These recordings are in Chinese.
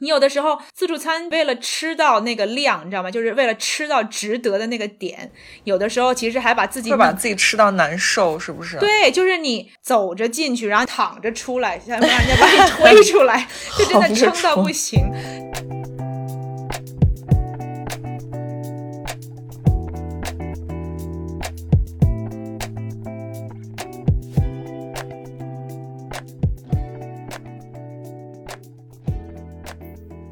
你有的时候自助餐为了吃到那个量，你知道吗？就是为了吃到值得的那个点，有的时候其实还把自己会把自己吃到难受，是不是？对，就是你走着进去，然后躺着出来，想让人家把你推出来，就真的撑到不行。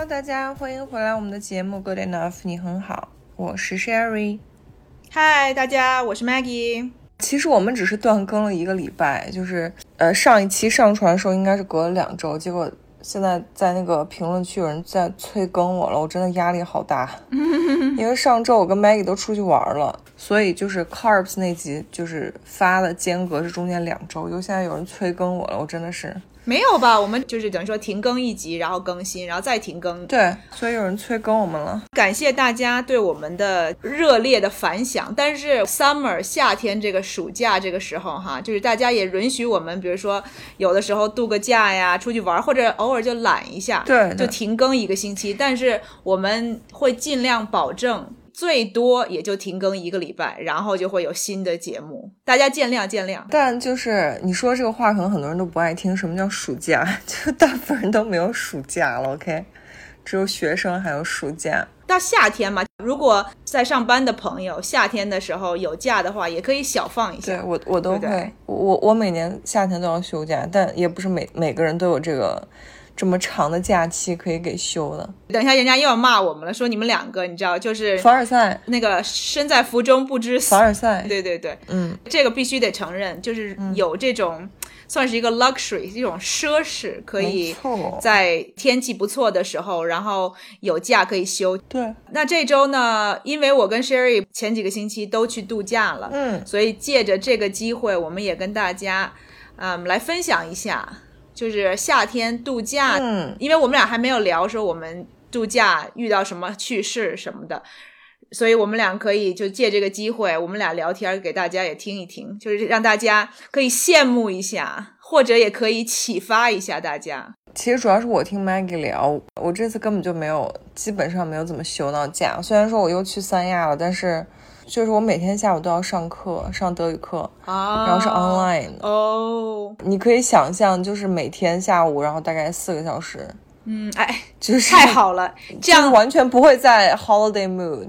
Hello，大家欢迎回来我们的节目《Good Enough》，你很好，我是 Sherry。嗨，大家，我是 Maggie。其实我们只是断更了一个礼拜，就是呃上一期上传的时候应该是隔了两周，结果现在在那个评论区有人在催更我了，我真的压力好大。因为上周我跟 Maggie 都出去玩了，所以就是 Carbs 那集就是发的间隔是中间两周，又现在有人催更我了，我真的是。没有吧？我们就是等于说停更一集，然后更新，然后再停更。对，所以有人催更我们了。感谢大家对我们的热烈的反响。但是 summer 夏天这个暑假这个时候哈，就是大家也允许我们，比如说有的时候度个假呀，出去玩，或者偶尔就懒一下，对，就停更一个星期。但是我们会尽量保证。最多也就停更一个礼拜，然后就会有新的节目，大家见谅见谅。但就是你说这个话，可能很多人都不爱听。什么叫暑假？就大部分人都没有暑假了，OK？只有学生还有暑假。到夏天嘛，如果在上班的朋友夏天的时候有假的话，也可以小放一下。对我，我都会，我我每年夏天都要休假，但也不是每每个人都有这个。这么长的假期可以给休了，等一下人家又要骂我们了，说你们两个你知道就是凡尔赛。那个身在福中不知凡尔赛，对对对，嗯，这个必须得承认，就是有这种算是一个 luxury 一种奢侈，可以在天气不错的时候，然后有假可以休。对，那这周呢，因为我跟 Sherry 前几个星期都去度假了，嗯，所以借着这个机会，我们也跟大家嗯来分享一下。就是夏天度假，嗯，因为我们俩还没有聊说我们度假遇到什么趣事什么的，所以我们俩可以就借这个机会，我们俩聊天给大家也听一听，就是让大家可以羡慕一下，或者也可以启发一下大家。其实主要是我听 Maggie 聊，我这次根本就没有，基本上没有怎么休到假。虽然说我又去三亚了，但是。就是我每天下午都要上课，上德语课，然后是 online 哦。你可以想象，就是每天下午，然后大概四个小时。嗯，哎，就是太好了，这样完全不会在 holiday mood。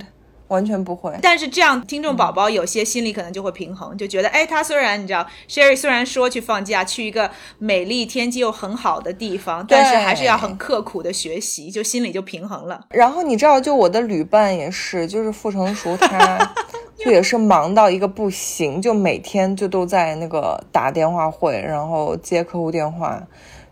完全不会，但是这样听众宝宝有些心里可能就会平衡，就觉得，哎，他虽然你知道，Sherry 虽然说去放假，去一个美丽天气又很好的地方，但是还是要很刻苦的学习，就心里就平衡了。然后你知道，就我的旅伴也是，就是傅成熟，他 就也是忙到一个不行，就每天就都在那个打电话会，然后接客户电话，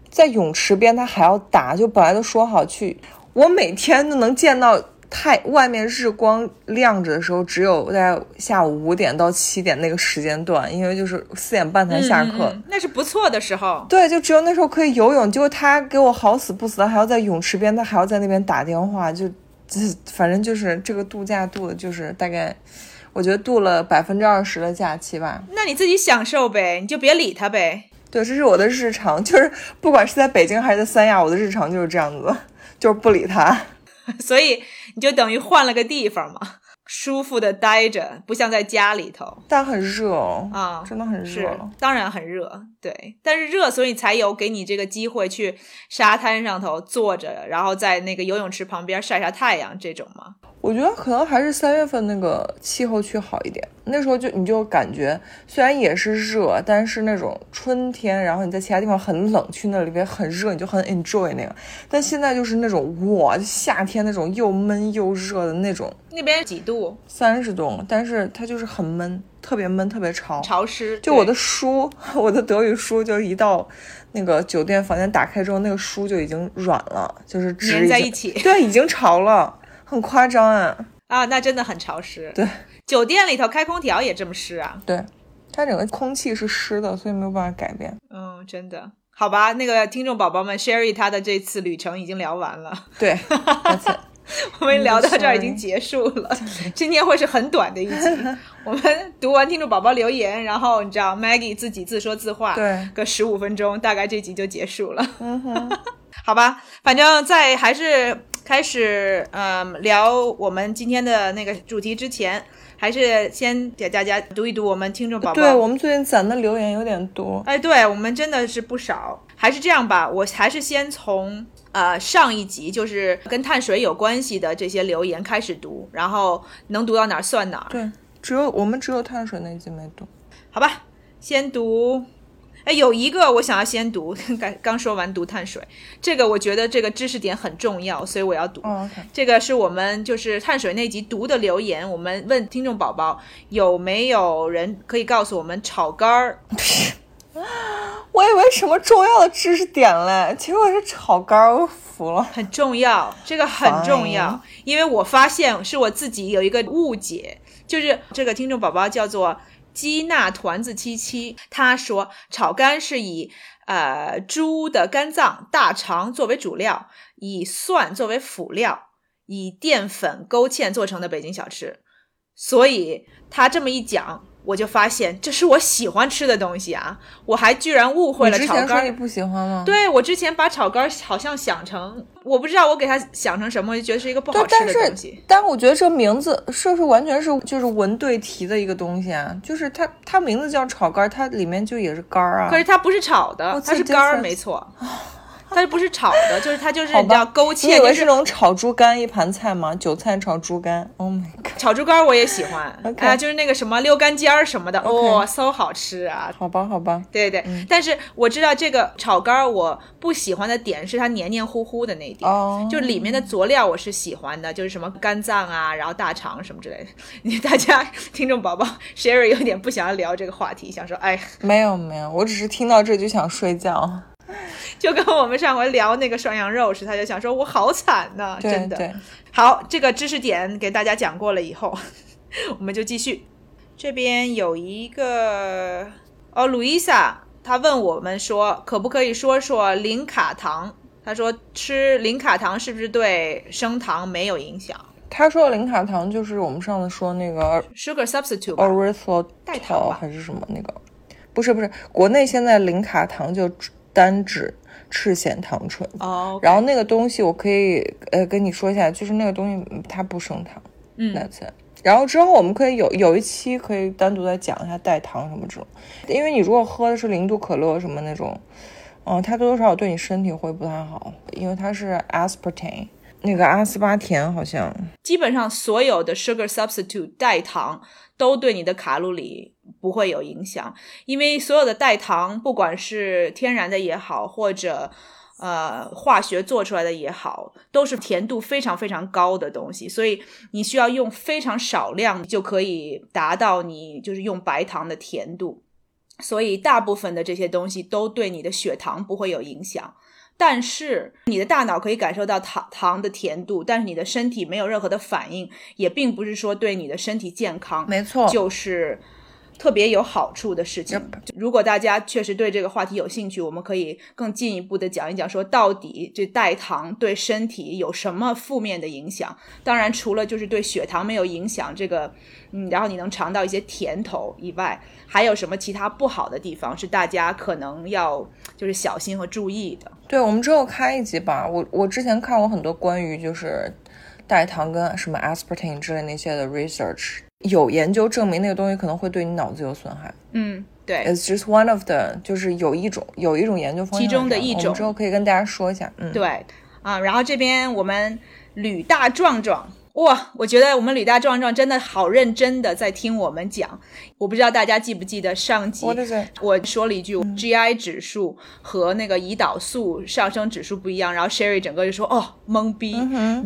在泳池边他还要打，就本来都说好去，我每天都能见到。太外面日光亮着的时候，只有在下午五点到七点那个时间段，因为就是四点半才下课，那是不错的时候。对，就只有那时候可以游泳。结果他给我好死不死的，还要在泳池边，他还要在那边打电话，就这反正就是这个度假度的，就是大概我觉得度了百分之二十的假期吧。那你自己享受呗，你就别理他呗。对，这是我的日常，就是不管是在北京还是在三亚，我的日常就是这样子，就是不理他。所以。你就等于换了个地方嘛，舒服的待着，不像在家里头。但很热哦，啊，真的很热，当然很热，对。但是热，所以才有给你这个机会去沙滩上头坐着，然后在那个游泳池旁边晒晒太阳这种嘛。我觉得可能还是三月份那个气候区好一点，那时候就你就感觉虽然也是热，但是那种春天，然后你在其他地方很冷，去那里边很热，你就很 enjoy 那个。但现在就是那种哇，夏天那种又闷又热的那种那边几度？三十度，但是它就是很闷，特别闷，特别潮。潮湿。就我的书，我的德语书，就一到那个酒店房间打开之后，那个书就已经软了，就是粘在一起。对，已经潮了，很夸张啊。啊，那真的很潮湿。对，酒店里头开空调也这么湿啊？对，它整个空气是湿的，所以没有办法改变。嗯，真的。好吧，那个听众宝宝们，Sherry 她的这次旅程已经聊完了。对。我们聊到这儿已经结束了，今天会是很短的一集。我们读完听众宝宝留言，然后你知道 Maggie 自己自说自话，对，个十五分钟，大概这集就结束了。嗯哼，好吧，反正在还是开始嗯聊我们今天的那个主题之前，还是先给大家读一读我们听众宝宝。对我们最近攒的留言有点多，哎，对我们真的是不少。还是这样吧，我还是先从。呃，上一集就是跟碳水有关系的这些留言开始读，然后能读到哪儿算哪儿。对，只有我们只有碳水那一集没读，好吧？先读，哎，有一个我想要先读，刚刚说完读碳水，这个我觉得这个知识点很重要，所以我要读。这个是我们就是碳水那集读的留言，我们问听众宝宝有没有人可以告诉我们炒肝儿。我以为什么重要的知识点嘞，结果是炒肝儿，我服了。很重要，这个很重要，因为我发现是我自己有一个误解，就是这个听众宝宝叫做鸡纳团子七七，他说炒肝是以呃猪的肝脏、大肠作为主料，以蒜作为辅料，以淀粉勾芡做成的北京小吃，所以他这么一讲。我就发现这是我喜欢吃的东西啊！我还居然误会了炒肝。你不喜欢吗？对，我之前把炒肝好像想成，我不知道我给它想成什么，就觉得是一个不好吃的东西。但我觉得这名字是不是完全是就是文对题的一个东西啊？就是它它名字叫炒肝，它里面就也是肝儿啊。可是它不是炒的，它是肝儿，没错。它不是炒的，就是它就是叫勾芡。你以为是那种炒猪肝一盘菜吗？韭菜炒猪肝，Oh my god！炒猪肝我也喜欢，啊，就是那个什么溜肝尖儿什么的，哇，so 好吃啊！好吧，好吧，对对对。但是我知道这个炒肝我不喜欢的点是它黏黏糊糊的那一点，就里面的佐料我是喜欢的，就是什么肝脏啊，然后大肠什么之类的。你大家听众宝宝，Sherry 有点不想要聊这个话题，想说，哎，没有没有，我只是听到这就想睡觉。就跟我们上回聊那个涮羊肉时，他就想说：“我好惨呐，真的。”好，这个知识点给大家讲过了以后，我们就继续。这边有一个哦，路易莎，他问我们说：“可不可以说说零卡糖？”他说：“吃零卡糖是不是对升糖没有影响？”他说的零卡糖就是我们上次说那个 sugar substitute，代糖还是什么那个？不是不是，国内现在零卡糖就单指。赤藓糖醇哦，然后那个东西我可以呃跟你说一下，就是那个东西它不升糖，嗯，那次，然后之后我们可以有有一期可以单独再讲一下代糖什么这种，因为你如果喝的是零度可乐什么那种，嗯，它多多少少对你身体会不太好，因为它是 aspartame 那个阿斯巴甜好像，基本上所有的 sugar substitute 代糖都对你的卡路里。不会有影响，因为所有的代糖，不管是天然的也好，或者呃化学做出来的也好，都是甜度非常非常高的东西，所以你需要用非常少量就可以达到你就是用白糖的甜度，所以大部分的这些东西都对你的血糖不会有影响。但是你的大脑可以感受到糖糖的甜度，但是你的身体没有任何的反应，也并不是说对你的身体健康，没错，就是。特别有好处的事情。如果大家确实对这个话题有兴趣，我们可以更进一步的讲一讲，说到底这代糖对身体有什么负面的影响？当然，除了就是对血糖没有影响，这个，嗯，然后你能尝到一些甜头以外，还有什么其他不好的地方是大家可能要就是小心和注意的？对，我们之后开一集吧。我我之前看过很多关于就是代糖跟什么 aspartame 之类那些的 research。有研究证明那个东西可能会对你脑子有损害。嗯，对。It's just one of the，就是有一种有一种研究方向，其中的一种。之后可以跟大家说一下。嗯，对。啊，然后这边我们吕大壮壮哇，我觉得我们吕大壮壮真的好认真的在听我们讲。我不知道大家记不记得上集？我说了一句、GI 指数和那个胰岛素上升指数不一样，然后 Sherry 整个就说哦懵逼，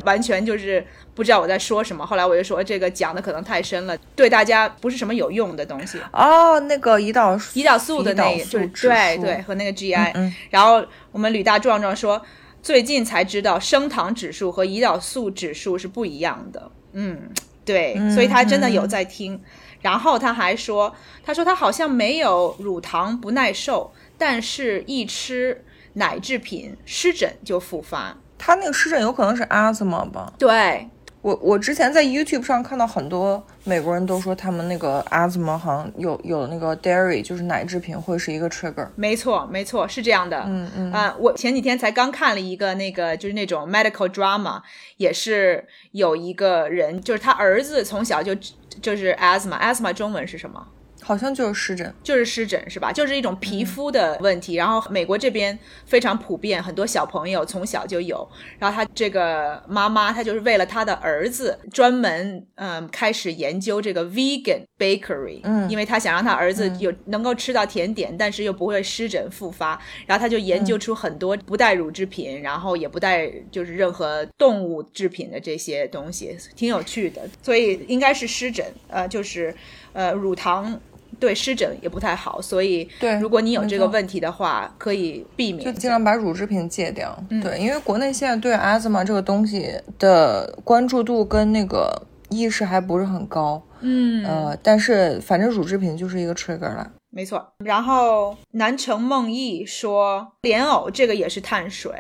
完全就是不知道我在说什么。后来我就说这个讲的可能太深了，对大家不是什么有用的东西。哦，那个胰岛素胰岛素的那个对对和那个 GI，、嗯然后我们吕大壮壮说，最近才知道升糖指数和胰岛素指数是不一样的。嗯，对，所以他真的有在听。然后他还说，他说他好像没有乳糖不耐受，但是一吃奶制品湿疹就复发。他那个湿疹有可能是 asthma 吧？对，我我之前在 YouTube 上看到很多美国人都说他们那个 asthma 好像有有那个 dairy 就是奶制品会是一个 trigger。没错，没错，是这样的。嗯嗯啊、我前几天才刚看了一个那个，就是那种 medical drama，也是有一个人，就是他儿子从小就就是 asthma，asthma 中文是什么？好像就是湿疹，就是湿疹是吧？就是一种皮肤的问题。然后美国这边非常普遍，很多小朋友从小就有。然后他这个妈妈，她就是为了她的儿子专门嗯开始研究这个 vegan bakery，嗯，因为她想让她儿子有、能够吃到甜点，但是又不会湿疹复发。然后她就研究出很多不带乳制品，然后也不带就是任何动物制品的这些东西，挺有趣的。所以应该是湿疹，呃，就是呃乳糖。对湿疹也不太好，所以对如果你有这个问题的话，可以避免就免。尽量把乳制品戒掉。嗯对，因为国内现在对 asthma 这个东西的关注度跟那个意识还不是很高。嗯，呃，但是反正乳制品就是一个 trigger 了。没错。然后南城梦忆说莲藕这个也是碳水，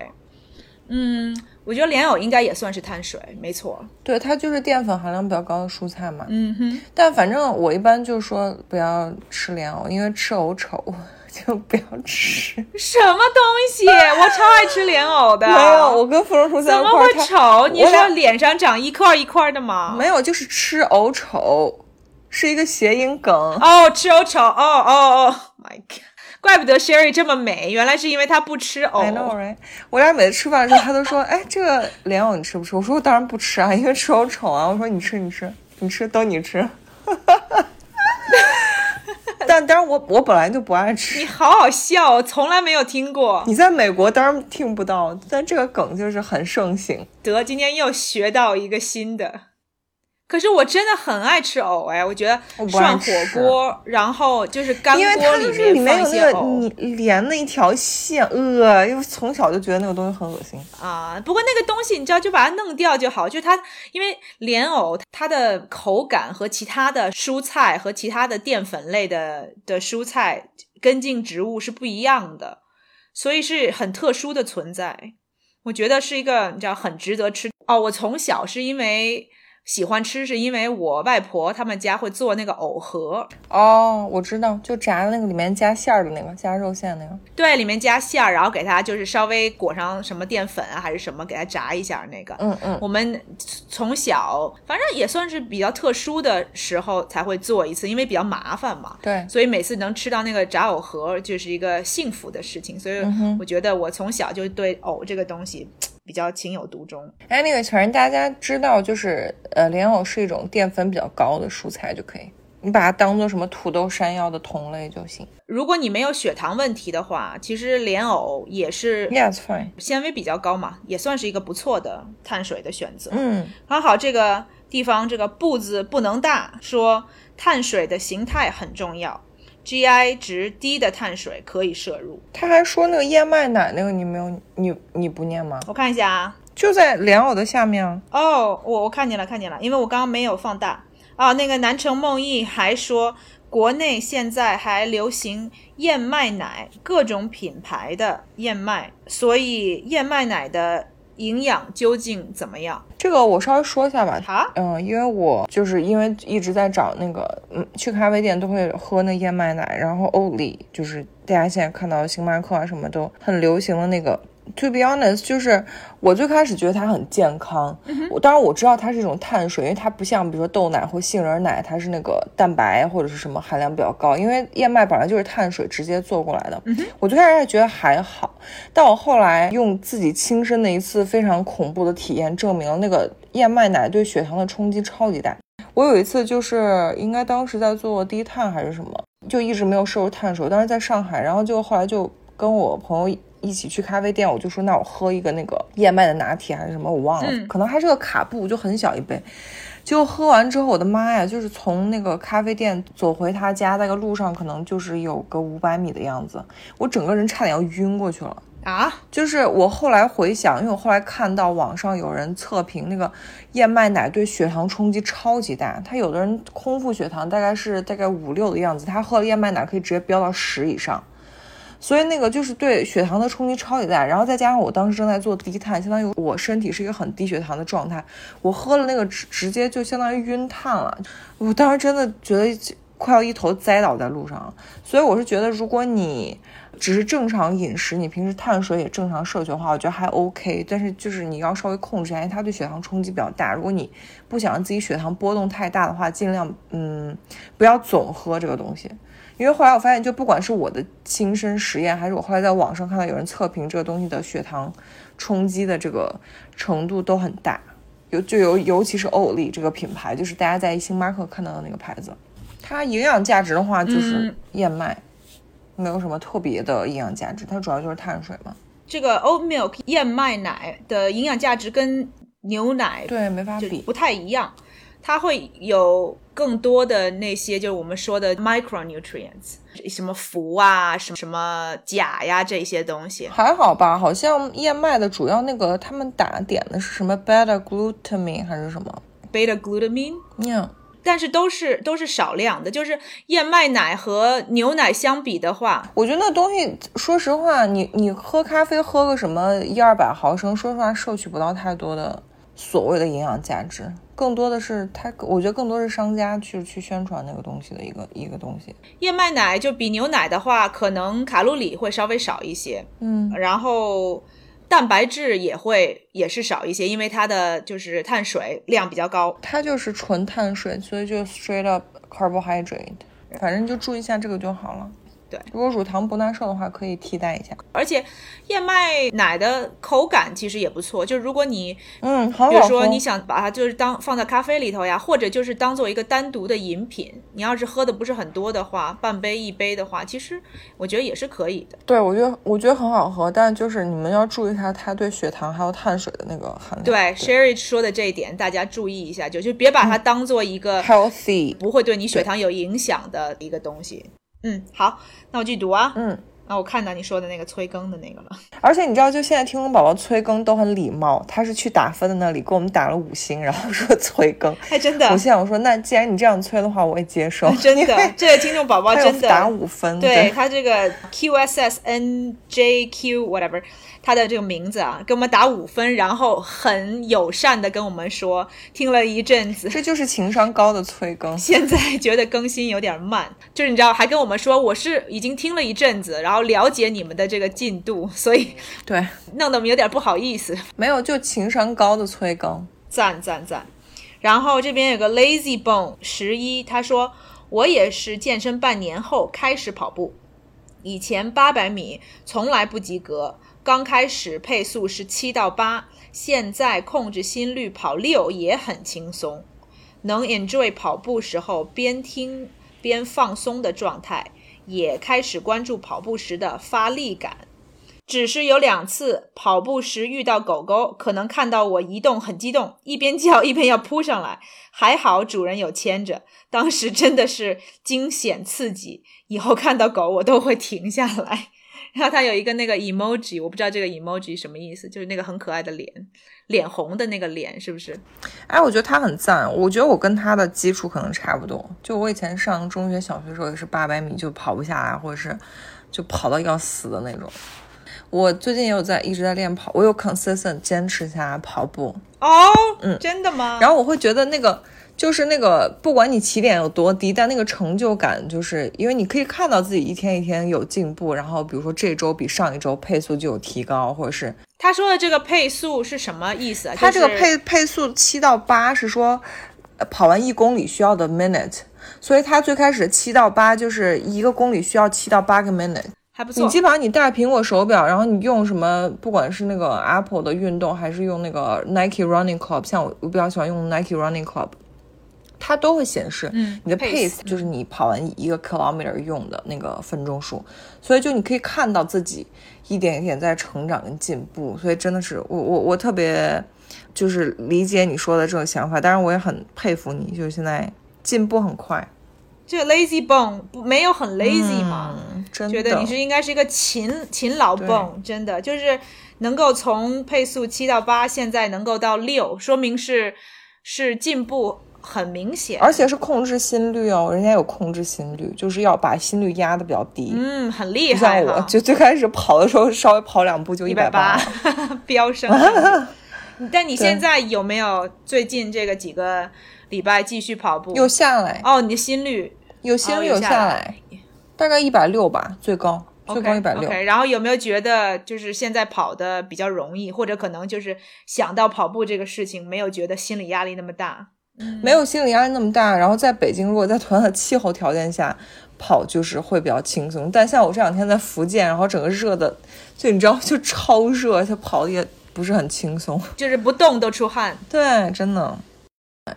嗯，我觉得莲藕应该也算是碳水，没错。对，它就是淀粉含量比较高的蔬菜嘛。嗯哼，但反正我一般就说不要吃莲藕，因为吃藕丑，就不要吃。什么东西？我超爱吃莲藕的。没有，我跟芙蓉叔在怎么一块儿，他会丑？你我俩说脸上长一块一块的吗？没有，就是吃藕丑，是一个谐音梗。哦，吃藕丑，哦哦哦，My God！怪不得 Sherry 这么美，原来是因为她不吃藕。I know, right？我俩每次吃饭的时候，她都说：“ 哎，这个莲藕你吃不吃？”我说：“我当然不吃啊，因为吃藕丑啊。”我说：“你吃，你吃，你吃，都你吃。”但当然我我本来就不爱吃你。好好笑，我从来没有听过。你在美国当然听不到，但这个梗就是很盛行。得，今天又学到一个新的。可是我真的很爱吃藕哎，我觉得涮火锅，然后就是干因为锅里面面有那个放一些藕你连那一条线，呃，因为从小就觉得那个东西很恶心。啊。不过那个东西你知道，就把它弄掉就好。就是它，因为莲藕它的口感和其他的蔬菜和其他的淀粉类的的蔬菜根茎植物是不一样的，所以是很特殊的存在。我觉得是一个你知道很值得吃哦。我从小是因为喜欢吃，是因为我外婆他们家会做那个藕盒，哦，我知道，就炸的那个里面加馅儿的那个，加肉馅那个。对，里面加馅儿，然后给它就是稍微裹上什么淀粉啊还是什么，给它炸一下那个。嗯嗯，我们从小反正也算是比较特殊的时候才会做一次，因为比较麻烦嘛。对，所以每次能吃到那个炸藕盒，就是一个幸福的事情。所以我觉得我从小就对藕这个东西比较情有独钟。Anyway，反正大家知道，就是呃，莲藕是一种淀粉比较高的蔬菜就可以，你把它当做什么土豆、山药的同类就行。如果你没有血糖问题的话，其实莲藕也是 Yes, fine。纤维比较高嘛，也算是一个不错的碳水的选择。嗯，刚好这个地方这个步子不能大，说碳水的形态很重要，GI 值低的碳水可以摄入。他还说那个燕麦奶那个你没有，你你不念吗？我看一下啊，就在莲藕的下面啊。哦，我我看见了，看见了，因为我刚刚没有放大。哦，那个南城梦忆还说，国内现在还流行燕麦奶，各种品牌的燕麦，所以燕麦奶的营养究竟怎么样？这个我稍微说一下吧。啊，嗯，因为我就是因为一直在找那个，嗯，去咖啡店都会喝那燕麦奶，然后欧里就是大家现在看到星巴克啊什么都很流行的那个。To be honest，就是我最开始觉得它很健康，我当然我知道它是一种碳水，因为它不像比如说豆奶或杏仁奶，它是那个蛋白或者是什么含量比较高，因为燕麦本来就是碳水直接做过来的。我最开始还觉得还好，但我后来用自己亲身的一次非常恐怖的体验证明了那个燕麦奶对血糖的冲击超级大。我有一次就是应该当时在做低碳还是什么，就一直没有摄入碳水。当时在上海，然后就后来就跟我朋友一起去咖啡店，我就说那我喝一个那个燕麦的拿铁还是什么，我忘了，可能还是个卡布，就很小一杯。结果喝完之后，我的妈呀！就是从那个咖啡店走回他家，那个路上可能就是有个五百米的样子，我整个人差点要晕过去了啊！就是我后来回想，因为我后来看到网上有人测评那个燕麦奶对血糖冲击超级大，他有的人空腹血糖大概是大概五六的样子，他喝了燕麦奶可以直接飙到十以上。所以那个就是对血糖的冲击超级大，然后再加上我当时正在做低碳，相当于我身体是一个很低血糖的状态，我喝了那个直直接就相当于晕碳了，我当时真的觉得快要一头栽倒在路上了。所以我是觉得，如果你只是正常饮食，你平时碳水也正常摄取的话，我觉得还 OK。但是就是你要稍微控制一下，因为它对血糖冲击比较大。如果你不想让自己血糖波动太大的话，尽量嗯不要总喝这个东西。因为后来我发现，就不管是我的亲身实验，还是我后来在网上看到有人测评这个东西的血糖冲击的这个程度都很大，尤就尤尤其是欧力这个品牌，就是大家在星巴克看到的那个牌子，它营养价值的话就是燕麦，没有什么特别的营养价值，它主要就是碳水嘛。这个 oat milk 燕麦奶的营养价值跟牛奶对没法比，不太一样。它会有更多的那些，就是我们说的 micronutrients，什么氟啊，什么什么钾呀，这些东西还好吧？好像燕麦的主要那个他们打点的是什么 beta glutamine 还是什么 beta glutamine？嗯，但是都是都是少量的，就是燕麦奶和牛奶相比的话，我觉得那东西，说实话，你你喝咖啡喝个什么一二百毫升，说实话摄取不到太多的所谓的营养价值。更多的是它，我觉得更多是商家去去宣传那个东西的一个一个东西。燕麦奶就比牛奶的话，可能卡路里会稍微少一些，嗯，然后蛋白质也会也是少一些，因为它的就是碳水量比较高。它就是纯碳水，所以就 straight up carbohydrate，反正就注意一下这个就好了。对，如果乳糖不耐受的话，可以替代一下。而且燕麦奶的口感其实也不错，就如果你嗯，好比如说你想把它就是当放在咖啡里头呀，或者就是当做一个单独的饮品，你要是喝的不是很多的话，半杯一杯的话，其实我觉得也是可以的。对，我觉得我觉得很好喝，但就是你们要注意一下它对血糖还有碳水的那个含量。对，Sherry 说的这一点，大家注意一下，就就别把它当做一个 healthy 不会对你血糖有影响的一个东西。嗯，好，那我继续读啊。嗯，那我看到你说的那个催更的那个了。而且你知道，就现在听众宝宝催更都很礼貌，他是去打分的那里给我们打了五星，然后说催更。哎，真的。我现在我说，那既然你这样催的话，我也接受。真的，这个听众宝宝真的打五分。对他这个 QSSNJQ whatever。他的这个名字啊，给我们打五分，然后很友善的跟我们说，听了一阵子，这就是情商高的催更。现在觉得更新有点慢，就是你知道，还跟我们说我是已经听了一阵子，然后了解你们的这个进度，所以对，弄得我们有点不好意思。没有，就情商高的催更，赞赞赞。然后这边有个 Lazy Bone 十一，他说我也是健身半年后开始跑步，以前八百米从来不及格。刚开始配速是七到八，现在控制心率跑六也很轻松，能 enjoy 跑步时候边听边放松的状态，也开始关注跑步时的发力感。只是有两次跑步时遇到狗狗，可能看到我移动很激动，一边叫 一边要扑上来，还好主人有牵着，当时真的是惊险刺激，以后看到狗我都会停下来。然后它有一个那个 emoji，我不知道这个 emoji 什么意思，就是那个很可爱的脸，脸红的那个脸，是不是？哎，我觉得他很赞。我觉得我跟他的基础可能差不多。就我以前上中学、小学时候也是八百米就跑不下来，或者是就跑到要死的那种。我最近也有在一直在练跑，我有 consistent 坚持下来跑步。哦，嗯，真的吗？然后我会觉得那个。就是那个，不管你起点有多低，但那个成就感，就是因为你可以看到自己一天一天有进步，然后比如说这周比上一周配速就有提高，或者是他说的这个配速是什么意思？他这个配配速七到八是说跑完一公里需要的 minute，所以他最开始七到八就是一个公里需要七到八个 minute。还不错。你基本上你戴苹果手表，然后你用什么，不管是那个 Apple 的运动，还是用那个 Nike Running Club，像我我比较喜欢用 Nike Running Club，它都会显示嗯你的 pace，pace，就是你跑完一个 kilometer 用的那个分钟数，所以就你可以看到自己一点一点在成长跟进步，所以真的是我我我特别就是理解你说的这种想法，当然我也很佩服你，就是现在进步很快，这个 lazy bone 不没有很 lazy 吗？嗯，真的。觉得你是应该是一个勤勤劳对。bone，真的就是能够从配速七到八，现在能够到六，说明是是进步很明显。而且是控制心率哦，人家有控制心率，就是要把心率压的比较低。嗯，很厉不像害，我就最开始跑的时候，稍微跑两步就一百八八。飙升。但你现在有没有最近这个几个礼拜继续跑步？又下来，哦，你的心率有心率有下来下来，大概一百六吧，最高最高一百六。然后有没有觉得就是现在跑的比较容易，或者可能就是想到跑步这个事情，没有觉得心理压力那么大？没有心理压力那么大。然后在北京，如果在同样的气候条件下跑，就是会比较轻松。但像我这两天在福建，然后整个热的，就你知道，就超热，它跑的也不是很轻松。就是不动都出汗。对，真的。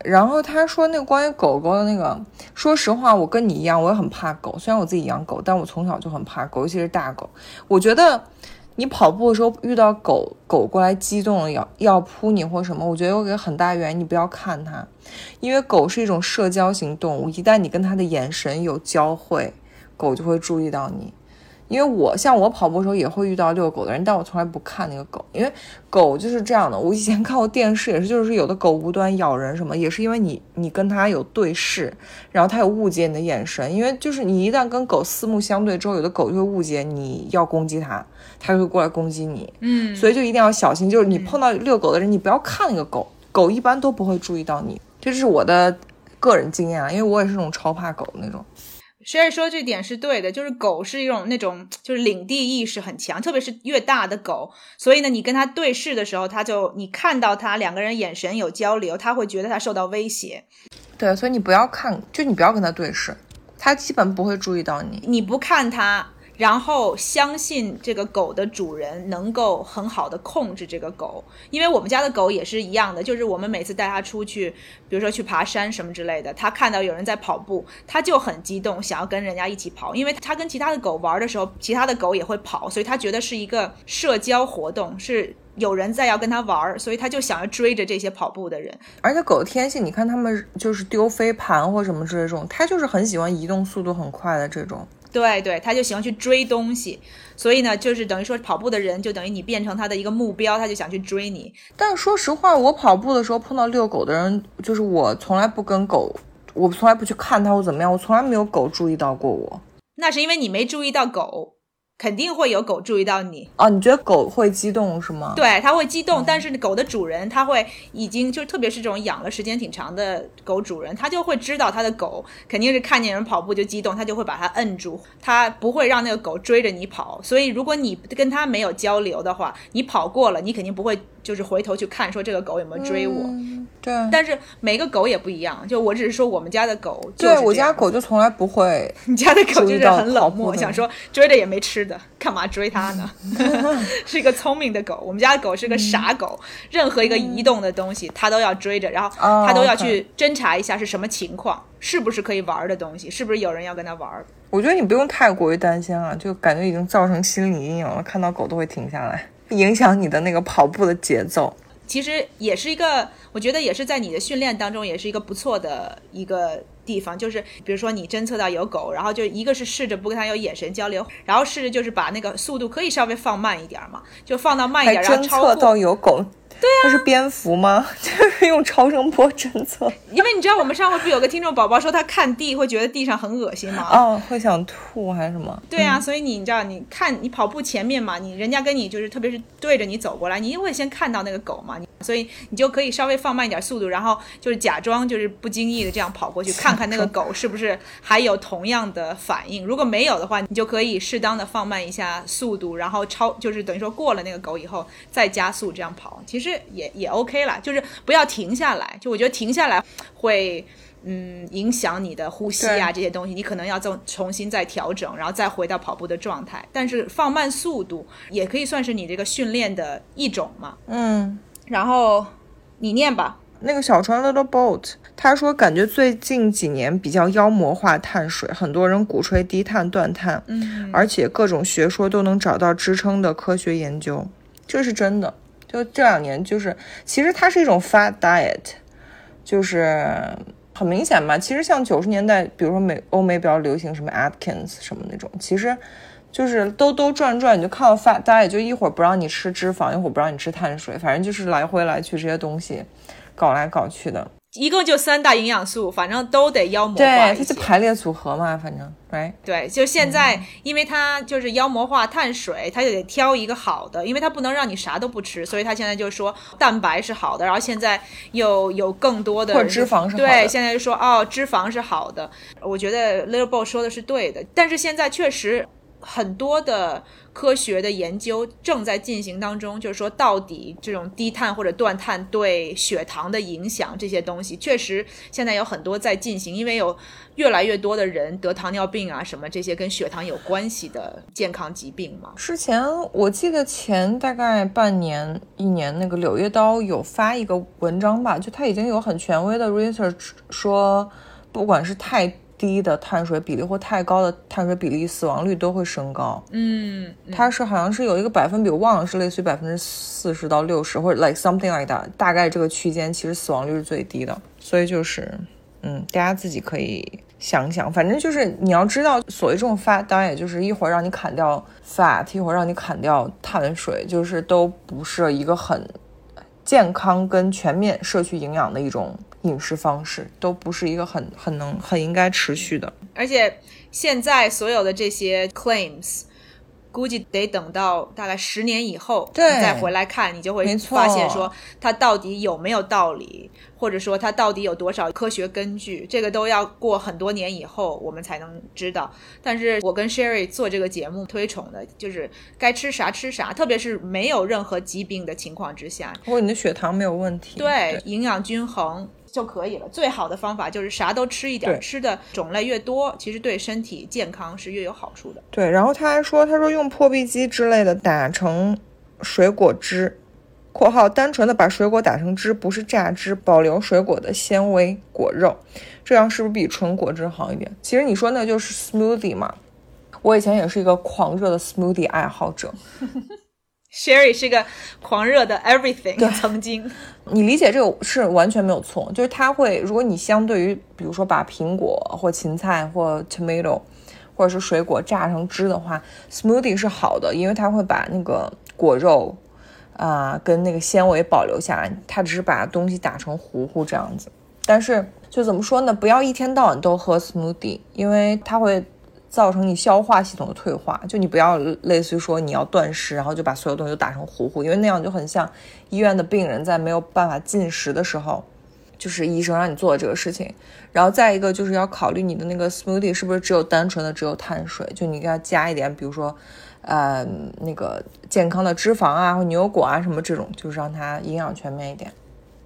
然后他说那个关于狗狗的那个，说实话，我跟你一样，我也很怕狗。虽然我自己养狗，但我从小就很怕狗，尤其是大狗。我觉得你跑步的时候遇到狗狗过来激动了要要扑你或什么，我觉得有个很大原因，你不要看它，因为狗是一种社交型动物，一旦你跟它的眼神有交汇，狗就会注意到你。因为我像我跑步的时候也会遇到遛狗的人，但我从来不看那个狗，因为狗就是这样的。我以前看过电视也是，就是有的狗无端咬人什么，也是因为你你跟它有对视，然后它有误解你的眼神，因为就是你一旦跟狗四目相对之后，有的狗就会误解你要攻击它，它就会过来攻击你。嗯，所以就一定要小心，就是你碰到遛狗的人，你不要看那个狗，狗一般都不会注意到你。这是我的个人经验啊，因为我也是那种超怕狗的那种。Sherry 说这点是对的，就是狗是一种那种就是领地意识很强，特别是越大的狗，所以呢，你跟它对视的时候，它就你看到它两个人眼神有交流，它会觉得它受到威胁。对，所以你不要看，就你不要跟它对视，它基本不会注意到你。你不看它，然后相信这个狗的主人能够很好的控制这个狗，因为我们家的狗也是一样的，就是我们每次带它出去，比如说去爬山什么之类的，它看到有人在跑步，它就很激动，想要跟人家一起跑，因为它跟其他的狗玩的时候，其他的狗也会跑，所以它觉得是一个社交活动，是。有人在要跟它玩，所以它就想要追着这些跑步的人。而且狗的天性，你看它们就是丢飞盘或什么之类这种，它就是很喜欢移动速度很快的这种。对对，他就喜欢去追东西，所以呢，就是等于说跑步的人就等于你变成他的一个目标，他就想去追你。但是说实话，我跑步的时候碰到遛狗的人，就是我从来不跟狗，我从来不去看它或怎么样，我从来没有狗注意到过我。那是因为你没注意到狗，肯定会有狗注意到你。哦，你觉得狗会激动是吗？对，它会激动，但是狗的主人他会已经就特别是这种养了时间挺长的狗主人，他就会知道他的狗肯定是看见人跑步就激动，他就会把它摁住，他不会让那个狗追着你跑。所以如果你跟他没有交流的话，你跑过了，你肯定不会就是回头去看说这个狗有没有追我。嗯对。但是每个狗也不一样，就我只是说我们家的狗就是对我家狗就从来不会，你家的狗就是很冷漠，想说追着也没吃的，干嘛追它呢？是一个聪明的狗。我们家的狗是个傻狗，任何一个移动的东西它都要追着，然后哦它都要去侦查一下是什么情况，是不是可以玩的东西，是不是有人要跟它玩。我觉得你不用太过于担心啊，就感觉已经造成心理阴影了，看到狗都会停下来，影响你的那个跑步的节奏。其实也是一个，我觉得也是在你的训练当中，也是一个不错的一个地方。就是比如说你侦测到有狗，然后就一个是试着不跟它有眼神交流，然后试着就是把那个速度可以稍微放慢一点嘛，就放到慢一还点，然后超过到有狗，对啊，它是蝙蝠吗？就是用超声波侦测。因为你知道我们上回不有个听众宝宝说他看地会觉得地上很恶心吗？哦，会想吐还是什么？对啊，所以你你知道，你看你跑步前面嘛，你人家跟你就是特别是对着你走过来，你一定会先看到那个狗嘛，你所以你就可以稍微放慢一点速度，然后就是假装就是不经意的这样跑过去，看看那个狗是不是还有同样的反应。如果没有的话，你就可以适当的放慢一下速度，然后超就是等于说过了那个狗以后再加速这样跑，其实也也 OK 了，就是不要停下来。就我觉得停下来会。嗯，影响你的呼吸啊这些东西，你可能要重重新再调整，然后再回到跑步的状态。但是放慢速度也可以算是你这个训练的一种嘛。嗯，然后你念吧。那个小船 Little Boat，他说感觉最近几年比较妖魔化碳水，很多人鼓吹低碳断碳，嗯，而且各种学说都能找到支撑的科学研究，这是真的。就这两年，就是其实它是一种 fat diet，就是很明显吧。其实像九十年代，比如说美欧美比较流行什么 Atkins 什么那种，其实就是兜兜转转，你就看到 fat diet，就一会儿不让你吃脂肪，一会儿不让你吃碳水，反正就是来回来去这些东西搞来搞去的。一共就三大营养素，反正都得妖魔化对，它是排列组合嘛，反正，right？对，就现在，因为它就是妖魔化碳水，它就得挑一个好的，因为它不能让你啥都不吃，所以它现在就说蛋白是好的，然后现在又有更多的或者脂肪是好的对，现在就说哦，脂肪是好的。我觉得 Little Bo 说的是对的，但是现在确实很多的科学的研究正在进行当中，就是说到底这种低碳或者断碳对血糖的影响这些东西，确实现在有很多在进行，因为有越来越多的人得糖尿病啊什么这些跟血糖有关系的健康疾病嘛。之前我记得前大概半年一年，那个《柳叶刀》有发一个文章吧，就它已经有很权威的 research 说，不管是太低的碳水比例或太高的碳水比例，死亡率都会升高。嗯，它是好像是有一个百分比，我忘了是类似于百分之四十到六十，或者 like something like that，大概这个区间其实死亡率是最低的。所以就是，嗯，大家自己可以想想，反正就是你要知道，所谓这种 fat diet，就是一会儿让你砍掉 fat，一会儿让你砍掉碳水，就是都不是一个很健康跟全面摄取营养的一种饮食方式，都不是一个很很能很应该持续的。而且现在所有的这些 claims。估计得等到大概十年以后，你再回来看，你就会发现说它到底有没有道理，或者说它到底有多少科学根据，这个都要过很多年以后我们才能知道。但是我跟 Sherry 做这个节目推崇的就是该吃啥吃啥，特别是没有任何疾病的情况之下，如果你的血糖没有问题，对营养均衡就可以了。最好的方法就是啥都吃一点，对吃的种类越多，其实对身体健康是越有好处的。对，然后他还说，他说用破壁机之类的打成水果汁（括号单纯的把水果打成汁，不是榨汁，保留水果的纤维果肉），这样是不是比纯果汁好一点？其实你说那就是 smoothie 嘛。我以前也是一个狂热的 smoothie 爱好者，Sherry 是个狂热的 everything，曾经你理解这个是完全没有错，就是它会，如果你相对于比如说把苹果或芹菜或 tomato 或者是水果榨成汁的话，smoothie 是好的，因为它会把那个果肉啊、跟那个纤维保留下来，它只是把东西打成糊糊这样子。但是就怎么说呢？不要一天到晚都喝 smoothie，因为它会造成你消化系统的退化。就你不要类似于说你要断食，然后就把所有东西都打成糊糊，因为那样就很像医院的病人在没有办法进食的时候，就是医生让你做的这个事情。然后再一个就是要考虑你的那个 smoothie 是不是只有单纯的只有碳水，就你给它加一点，比如说呃那个健康的脂肪啊或牛油果啊什么这种，就是让它营养全面一点。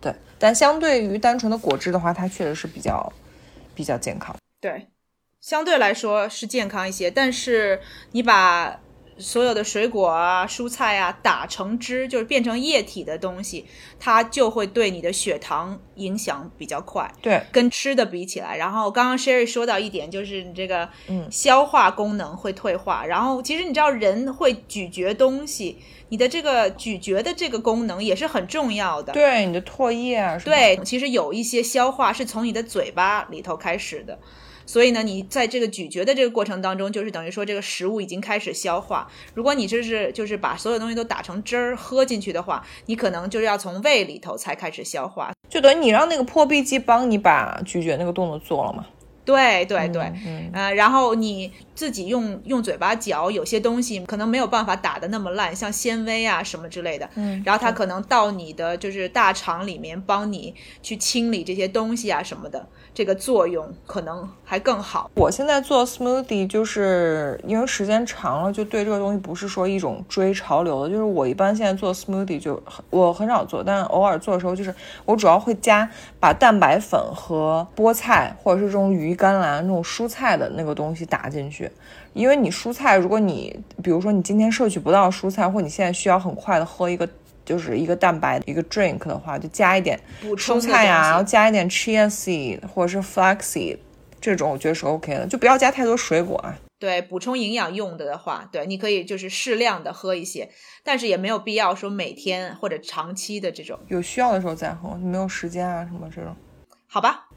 对，但相对于单纯的果汁的话，它确实是比较比较健康。对，相对来说是健康一些，但是你把所有的水果啊、蔬菜啊打成汁，就是变成液体的东西，它就会对你的血糖影响比较快。对，跟吃的比起来，然后刚刚 Sherry 说到一点，就是你这个嗯消化功能会退化。然后其实你知道人会咀嚼东西，你的这个咀嚼的这个功能也是很重要的。对，你的唾液啊对，其实有一些消化是从你的嘴巴里头开始的，所以呢，你在这个咀嚼的这个过程当中，就是等于说这个食物已经开始消化。如果你这是就是把所有东西都打成汁儿喝进去的话，你可能就是要从胃里头才开始消化。就等于你让那个破壁机帮你把咀嚼那个动作做了嘛。对对对，嗯呃，然后你自己用用嘴巴嚼，有些东西可能没有办法打得那么烂，像纤维啊什么之类的。嗯然后它可能到你的就是大肠里面，帮你去清理这些东西啊什么的，这个作用可能还更好。我现在做 smoothie，就是因为时间长了，就对这个东西不是说一种追潮流的。就是我一般现在做 smoothie 就很我很少做，但偶尔做的时候，就是我主要会加把蛋白粉和菠菜或者是这种羽衣甘蓝那种蔬菜的那个东西打进去。因为你蔬菜，如果你比如说你今天摄取不到蔬菜，或你现在需要很快的喝一个就是一个蛋白一个 drink 的话，就加一点补充蔬菜呀、东西然后加一点 chia seed 或者是 flax seed，这种我觉得是 OK 的，就不要加太多水果啊。对，补充营养用的的话，对，你可以就是适量的喝一些，但是也没有必要说每天或者长期的这种，有需要的时候再喝，你没有时间啊什么这种。好吧？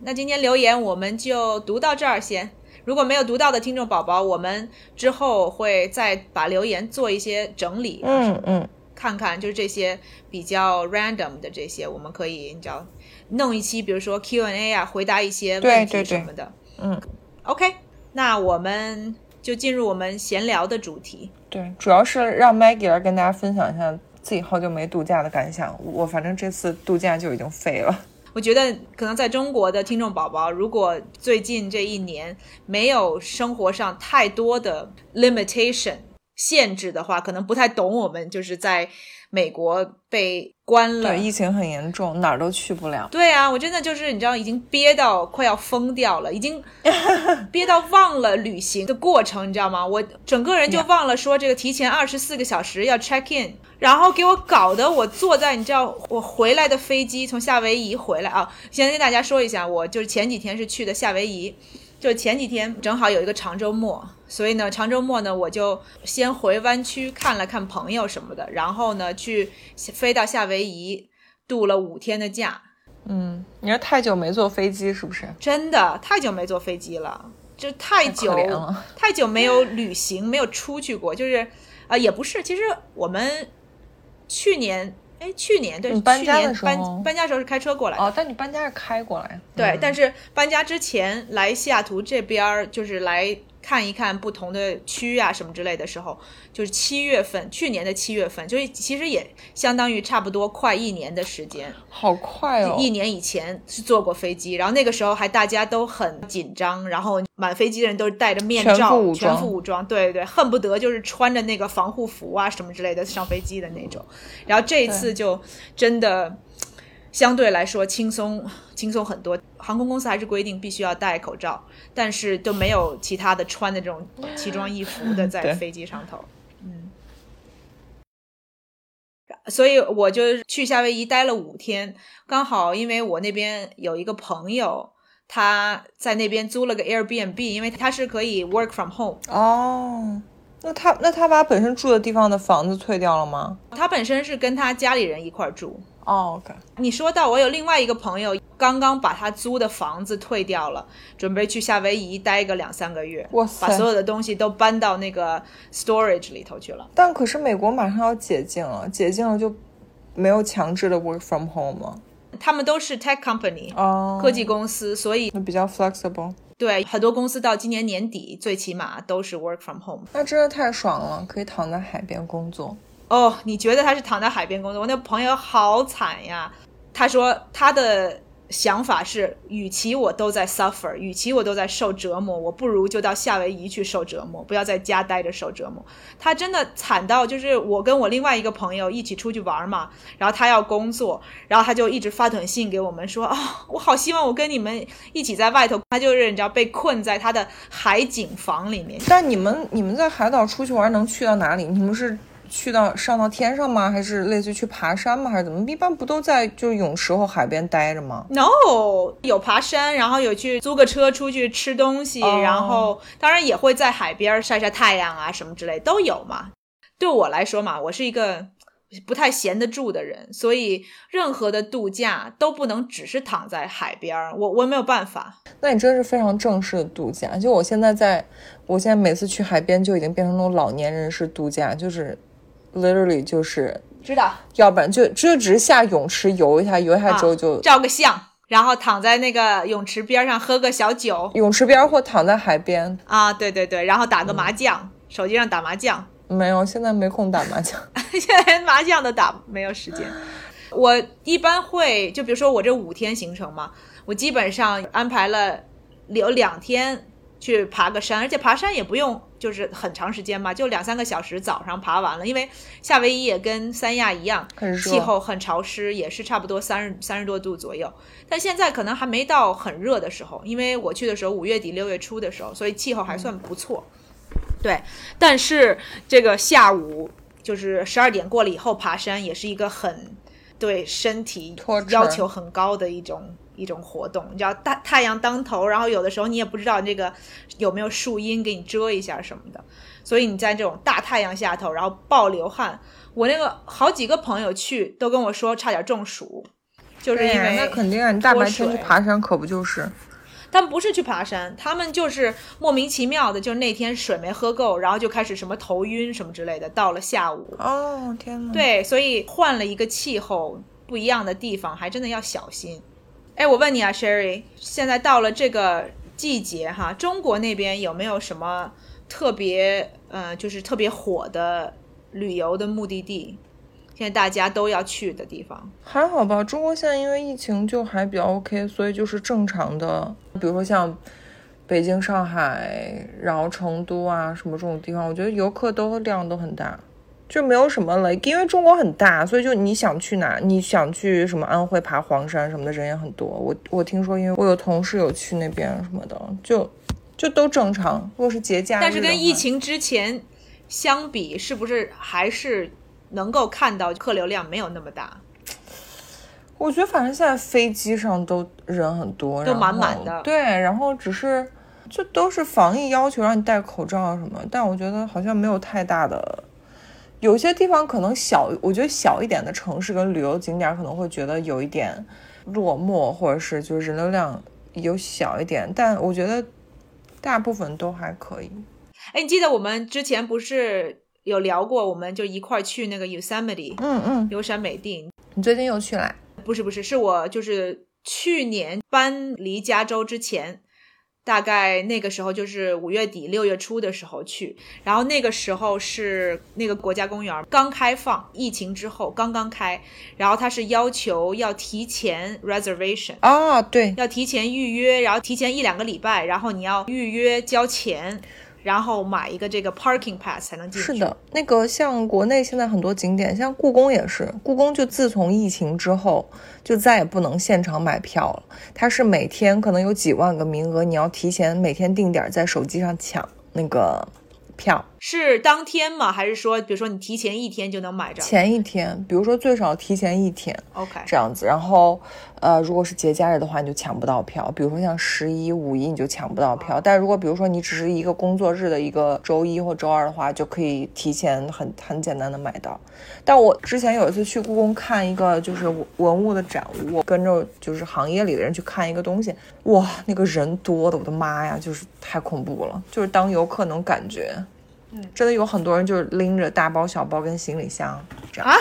那今天留言我们就读到这儿先。如果没有读到的听众宝宝，我们之后会再把留言做一些整理，嗯嗯，看看就是这些比较 random 的这些，我们可以你知道弄一期，比如说 Q&A 啊，回答一些问题对对对什么的。嗯，OK，那我们就进入我们闲聊的主题。对，主要是让 Maggie 来跟大家分享一下自己好久没度假的感想。我反正这次度假就已经废了。我觉得可能在中国的听众宝宝，如果最近这一年没有生活上太多的 limitation 限制的话，可能不太懂我们就是在美国被关了对，。疫情很严重，哪儿都去不了。对啊，我真的就是你知道，已经憋到快要疯掉了，已经 憋到忘了旅行的过程，你知道吗？我整个人就忘了说这个提前二十四个小时要 check in，然后给我搞得我坐在你知道我回来的飞机从夏威夷回来啊，先跟大家说一下，我就是前几天是去的夏威夷，就前几天正好有一个长周末，所以呢，长周末呢，我就先回湾区看了看朋友什么的，然后呢，去飞到夏威夷度了五天的假。嗯，你说太久没坐飞机是不是？真的太久没坐飞机了，就太久太久没有旅行，没有出去过，就是啊、呃也不是，其实我们去年，哎，去年对，搬家去年的时候搬搬家的时候是开车过来的，哦，但你搬家是开过来。对，嗯但是搬家之前来西雅图这边儿，就是来看一看不同的区啊什么之类的时候，就是七月份，去年的七月份，就是其实也相当于差不多快一年的时间。好快哦，一年以前是坐过飞机，然后那个时候还大家都很紧张，然后满飞机的人都是戴着面罩，全副武装对对，恨不得就是穿着那个防护服啊什么之类的上飞机的那种。然后这一次就真的相对来说轻松轻松很多，航空公司还是规定必须要戴口罩，但是都没有其他的穿的这种奇装异服的在飞机上头。嗯，所以我就去夏威夷待了五天，刚好因为我那边有一个朋友，他在那边租了个 Airbnb，因为他是可以 work from home。哦。那他那他把本身住的地方的房子退掉了吗？他本身是跟他家里人一块儿住。哦，OK，你说到我有另外一个朋友，刚刚把他租的房子退掉了，准备去夏威夷待个两三个月，哇塞把所有的东西都搬到那个 storage 里头去了。但可是美国马上要解禁了，解禁了就没有强制的 work from home 了。他们都是 tech company，、哦，科技公司，所以比较 flexible，对很多公司到今年年底最起码都是 work from home。那真的太爽了，可以躺在海边工作。哦，你觉得他是躺在海边工作？我那朋友好惨呀。他说他的想法是，与其我都在 suffer，与其我都在受折磨，我不如就到夏威夷去受折磨，不要在家待着受折磨。他真的惨到，就是我跟我另外一个朋友一起出去玩嘛，然后他要工作，然后他就一直发短信给我们说啊、我好希望我跟你们一起在外头。他就是你知道被困在他的海景房里面，但你们你们在海岛出去玩能去到哪里？你们是去到上到天上吗？还是类似于去爬山吗？还是怎么？一般不都在就是泳池或海边待着吗？No，有爬山，然后有去租个车出去吃东西哦然后当然也会在海边晒晒太阳啊什么之类都有嘛。对我来说嘛，我是一个不太闲得住的人，所以任何的度假都不能只是躺在海边儿，我我没有办法。那你真是非常正式的度假。就我现在在，我现在每次去海边就已经变成那种老年人式度假，就是 literally 就是，知道，要不然就就只是下泳池游一下，游一下之后就、照个相。然后躺在那个泳池边上喝个小酒泳池边或躺在海边。啊，对对对，然后打个麻将，手机上打麻将。没有，现在没空打麻将。现在连麻将都打没有时间。我一般会就比如说我这五天行程嘛，我基本上安排了有两天去爬个山，而且爬山也不用就是很长时间嘛，就两三个小时，早上爬完了。因为夏威夷也跟三亚一样，气候很潮湿，也是差不多三十三十多度左右。但现在可能还没到很热的时候，因为我去的时候五月底六月初的时候，所以气候还算不错。对，但是这个下午就是十二点过了以后爬山，也是一个很对身体要求很高的一种一种活动。你知道大太阳当头，然后有的时候你也不知道这个有没有树荫给你遮一下什么的，所以你在这种大太阳下头，然后暴流汗。我那个好几个朋友去都跟我说差点中暑，就是因为那肯定啊，你大白天去爬山可不就是？他们不是去爬山，他们就是莫名其妙的，就是那天水没喝够，然后就开始什么头晕什么之类的。到了下午，哦天呐！，对，所以换了一个气候，不一样的地方，还真的要小心。哎，我问你啊，Sherry，现在到了这个季节哈，中国那边有没有什么特别呃，就是特别火的旅游的目的地？现在大家都要去的地方？还好吧。中国现在因为疫情就还比较 OK，所以就是正常的，比如说像北京、上海，然后成都啊什么这种地方，我觉得游客都量都很大。就没有什么了，因为中国很大，所以就你想去哪，你想去什么安徽爬黄山什么的人也很多。我我听说，因为我有同事有去那边什么的，就就都正常。如果是节假日，但是跟疫情之前相比，是不是还是能够看到客流量没有那么大？我觉得反正现在飞机上都人很多，都满满的对，然后只是就都是防疫要求，让你戴口罩什么，但我觉得好像没有太大的。有些地方可能小，我觉得小一点的城市跟旅游景点可能会觉得有一点落寞，或者是就是人流量有小一点，但我觉得大部分都还可以。哎，你记得我们之前不是有聊过，我们就一块儿去那个 Yosemite 嗯嗯，游山美地？你最近又去了？不是不是，是我就是去年搬离加州之前，大概那个时候就是五月底六月初的时候去，然后那个时候是那个国家公园刚开放，疫情之后刚刚开，然后它是要求要提前 reservation。啊，对，要提前预约，然后提前一两个礼拜，然后你要预约交钱，然后买一个这个 parking pass 才能进去。是的，那个像国内现在很多景点，像故宫也是，故宫就自从疫情之后，就再也不能现场买票了。它是每天可能有几万个名额，你要提前每天定点在手机上抢那个票。是当天吗？还是说，比如说你提前一天就能买着前一天，比如说最少提前一天？OK，这样子，然后呃，如果是节假日的话，你就抢不到票。比如说像十一、五一，你就抢不到票。但如果比如说你只是一个工作日的一个周一或周二的话，就可以提前很很简单的买到。但我之前有一次去故宫看一个就是文物的展物，我跟着就是行业里的人去看一个东西，哇，那个人多的，我的妈呀，就是太恐怖了，就是当游客能感觉。嗯真的有很多人就是拎着大包小包跟行李箱这样，啊，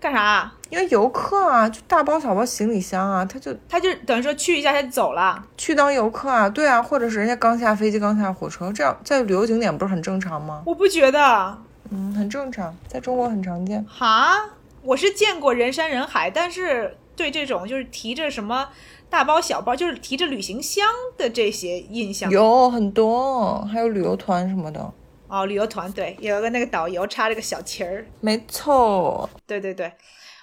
干啥？因为游客啊，就大包小包行李箱啊，他就他就等于说去一下他就走了。去当游客啊，对啊，或者是人家刚下飞机刚下火车，这样在旅游景点不是很正常吗？我不觉得，嗯，很正常，在中国很常见。哈，我是见过人山人海，但是对这种就是提着什么大包小包，就是提着旅行箱的这些印象。有很多，还有旅游团什么的，哦，旅游团对，有一个那个导游插了个小旗儿，没错。对对对，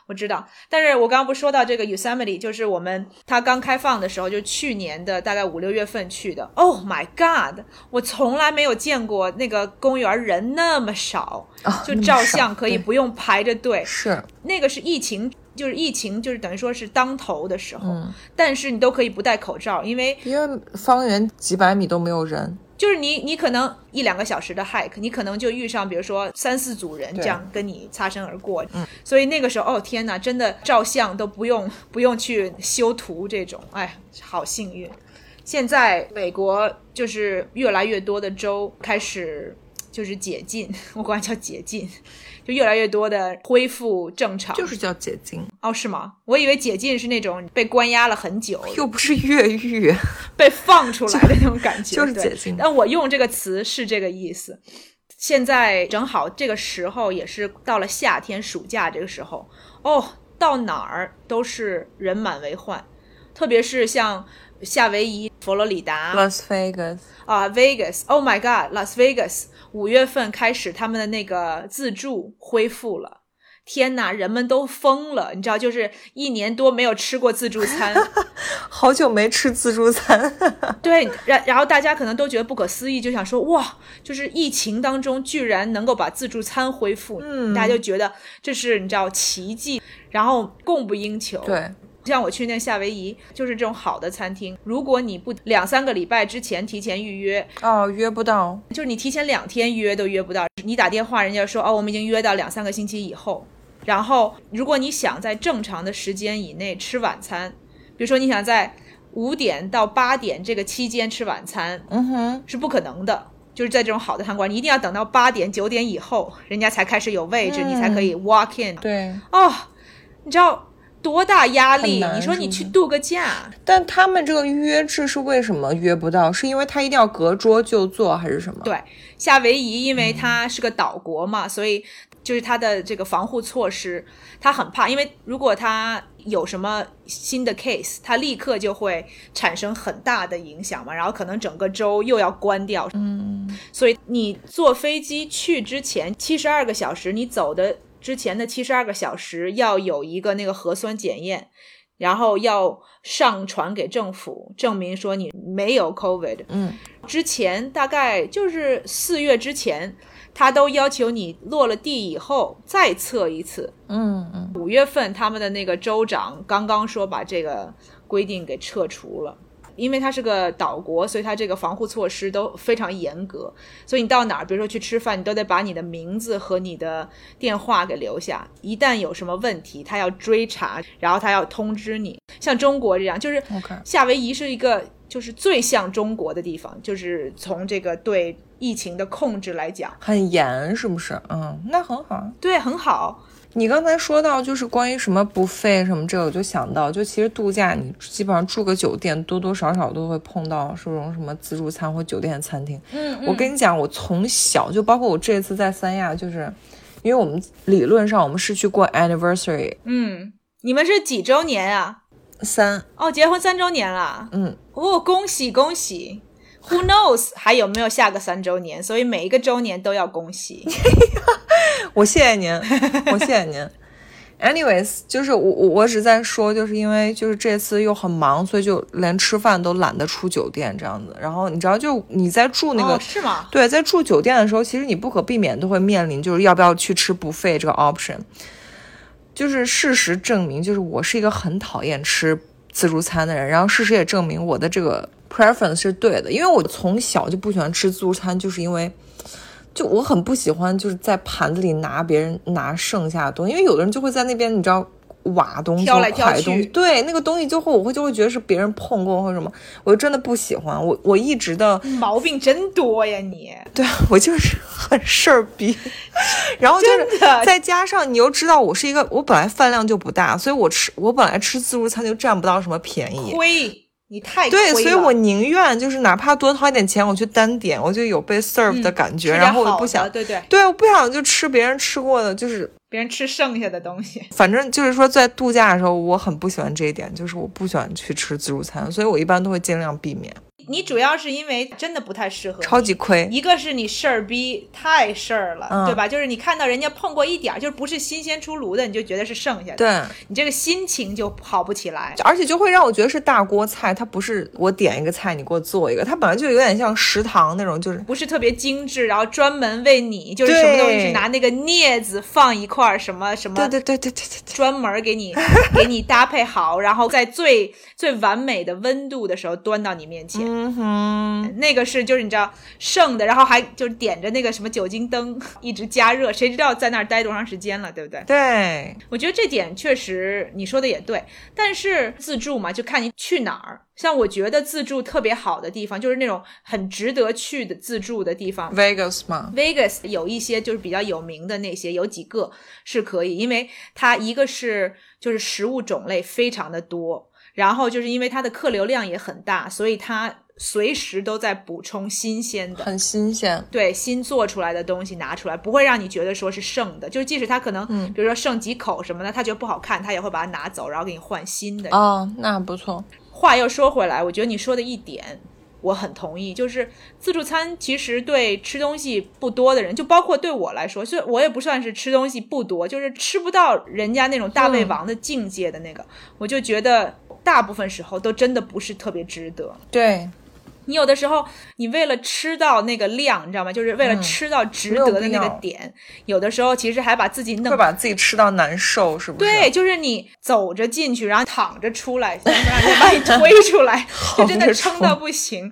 我知道。但是我刚刚不是说到这个 Yosemite，就是我们它刚开放的时候，就去年的大概五六月份去的。Oh my god！我从来没有见过那个公园人那么少，就照相可以不用排着队。是，那个是疫情，就是疫情，就是等于说是当头的时候，嗯，但是你都可以不戴口罩，因为因为方圆几百米都没有人，就是你，你可能一两个小时的 hike，你可能就遇上，比如说三四组人这样跟你擦身而过，嗯，所以那个时候，哦天哪，真的照相都不用不用去修图这种，哎，好幸运。现在美国就是越来越多的州开始就是解禁，我管它叫解禁，就越来越多的恢复正常。就是叫解禁哦，是吗？我以为解禁是那种被关押了很久，又不是越狱，被放出来的那种感觉，就是解禁。但我用这个词是这个意思。现在正好这个时候也是到了夏天暑假这个时候，哦，到哪儿都是人满为患，特别是像夏威夷、佛罗里达、Las Vegas 啊、Vegas，Oh my God，Las Vegas，五月份开始他们的那个自助恢复了。天呐，人们都疯了，你知道，就是一年多没有吃过自助餐，好久没吃自助餐，对，然然后大家可能都觉得不可思议，就想说哇，就是疫情当中居然能够把自助餐恢复，嗯大家就觉得这是你知道奇迹，然后供不应求。，对，像我去那夏威夷，就是这种好的餐厅，如果你不两三个礼拜之前提前预约，哦，约不到，就是你提前两天约都约不到，你打电话人家说哦，我们已经约到两三个星期以后。然后，如果你想在正常的时间以内吃晚餐，比如说你想在五点到八点这个期间吃晚餐，嗯哼，是不可能的。就是在这种好的餐馆，你一定要等到八点九点以后，人家才开始有位置，嗯你才可以 walk in。对。哦，你知道多大压力？你说你去度个假，但他们这个预约制是为什么约不到？是因为他一定要隔桌就坐，还是什么？对，夏威夷因嗯为它是个岛国嘛，所以就是它的这个防护措施，他很怕，因为如果他有什么新的 case，它立刻就会产生很大的影响嘛，然后可能整个州又要关掉。嗯，所以你坐飞机去之前七十二个小时，你走的之前的七十二个小时要有一个那个核酸检验，然后要上传给政府，证明说你没有 COVID。嗯，之前大概就是四月之前，他都要求你落了地以后再测一次。嗯嗯，五月份他们的那个州长刚刚说把这个规定给撤除了。因为它是个岛国，所以它这个防护措施都非常严格。所以你到哪儿，比如说去吃饭，你都得把你的名字和你的电话给留下。一旦有什么问题，他要追查，然后他要通知你。像中国这样，就是夏威夷是一个就是最像中国的地方，就是从这个对疫情的控制来讲，很严是不是？嗯，那很好。对，很好。你刚才说到就是关于什么不费什么这个，我就想到，就其实度假你基本上住个酒店，多多少少都会碰到这种什么自助餐或酒店餐厅。嗯我跟你讲，我从小就包括我这次在三亚，就是因为我们理论上我们是去过 anniversary 嗯，你们是几周年啊？三，哦，结婚三周年了。嗯，哦，恭喜恭喜！Who knows 还有没有下个三周年？所以每一个周年都要恭喜。我谢谢您，我谢谢您。Anyways，就是我我我只在说，就是因为就是这次又很忙，所以就连吃饭都懒得出酒店这样子。然后你知道，就你在住那个、哦，是吗？对，在住酒店的时候，其实你不可避免都会面临就是要不要去吃 buffet 这个 option。就是事实证明，就是我是一个很讨厌吃自助餐的人，然后事实也证明我的这个 preference 是对的，因为我从小就不喜欢吃自助餐，就是因为。就我很不喜欢，就是在盘子里拿别人拿剩下的东西，因为有的人就会在那边，你知道挖东西、挑来挑去对那个东西就会我会就会觉得是别人碰过或者什么，我就真的不喜欢。我我一直的毛病真多呀你！对我就是很事儿逼，然后就是再加上你又知道我是一个，我本来饭量就不大，所以我吃我本来吃自助餐就占不到什么便宜。亏，你太对，所以我宁愿就是哪怕多掏一点钱，我去单点，我就有被 serve 的感觉，嗯然后我好不想，对对，对，我不想就吃别人吃过的，就是别人吃剩下的东西。反正就是说在度假的时候，我很不喜欢这一点，就是我不喜欢去吃自助餐，所以我一般都会尽量避免，你主要是因为真的不太适合，超级亏。一个是你事儿逼太事儿了，嗯对吧？就是你看到人家碰过一点儿，就是不是新鲜出炉的，你就觉得是剩下的，对，你这个心情就好不起来。而且就会让我觉得是大锅菜，它不是我点一个菜你给我做一个，它本来就有点像食堂那种，就是不是特别精致，然后专门为你，就是什么东西是拿那个镊子放一块儿，什么什么对对对对对对对，专门给你给你搭配好，然后在最最完美的温度的时候端到你面前。嗯哼，那个是就是你知道剩的，然后还就是点着那个什么酒精灯 一直加热，谁知道在那儿待多长时间了，对不对？对，我觉得这点确实你说的也对，但是自助嘛，就看你去哪儿。像我觉得自助特别好的地方，就是那种很值得去的自助的地方。Vegas 嘛，Vegas 有一些就是比较有名的那些，有几个是可以，因为它一个是就是食物种类非常的多，然后就是因为它的客流量也很大，所以它随时都在补充新鲜的。很新鲜。对新做出来的东西拿出来，不会让你觉得说是剩的，就是即使它可能，比如说剩几口什么的，他觉得不好看，他也会把它拿走，然后给你换新的。哦，那不错。话又说回来，我觉得你说的一点我很同意，就是自助餐其实对吃东西不多的人，就包括对我来说，就我也不算是吃东西不多，就是吃不到人家那种大胃王的境界的那个，我就觉得大部分时候都真的不是特别值得。对，你有的时候，你为了吃到那个量，你知道吗？就是为了吃到值得的那个点，有的时候其实还把自己弄会把自己吃到难受，是不是？对，，就是你走着进去，然后躺着出来，然后让人把你推出来，就真的撑到不行。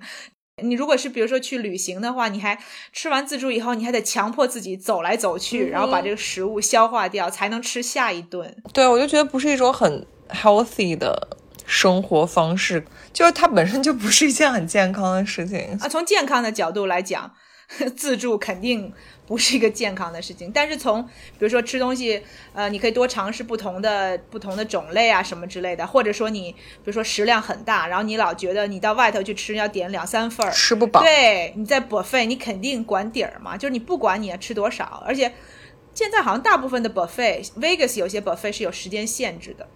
你如果是比如说去旅行的话，你还吃完自助以后，你还得强迫自己走来走去，然后把这个食物消化掉，才能吃下一顿。对，我就觉得不是一种很 healthy 的生活方式，就是它本身就不是一件很健康的事情。啊，从健康的角度来讲，自助肯定不是一个健康的事情。但是从比如说吃东西，呃，你可以多尝试不同的不同的种类啊，什么之类的，或者说你比如说食量很大，然后你老觉得你到外头去吃要点两三份儿，吃不饱，对，你在 buffet 你肯定管底儿嘛，就是你不管你要吃多少，而且现在好像大部分的 buffet，Vegas 有些 buffet 是有时间限制的。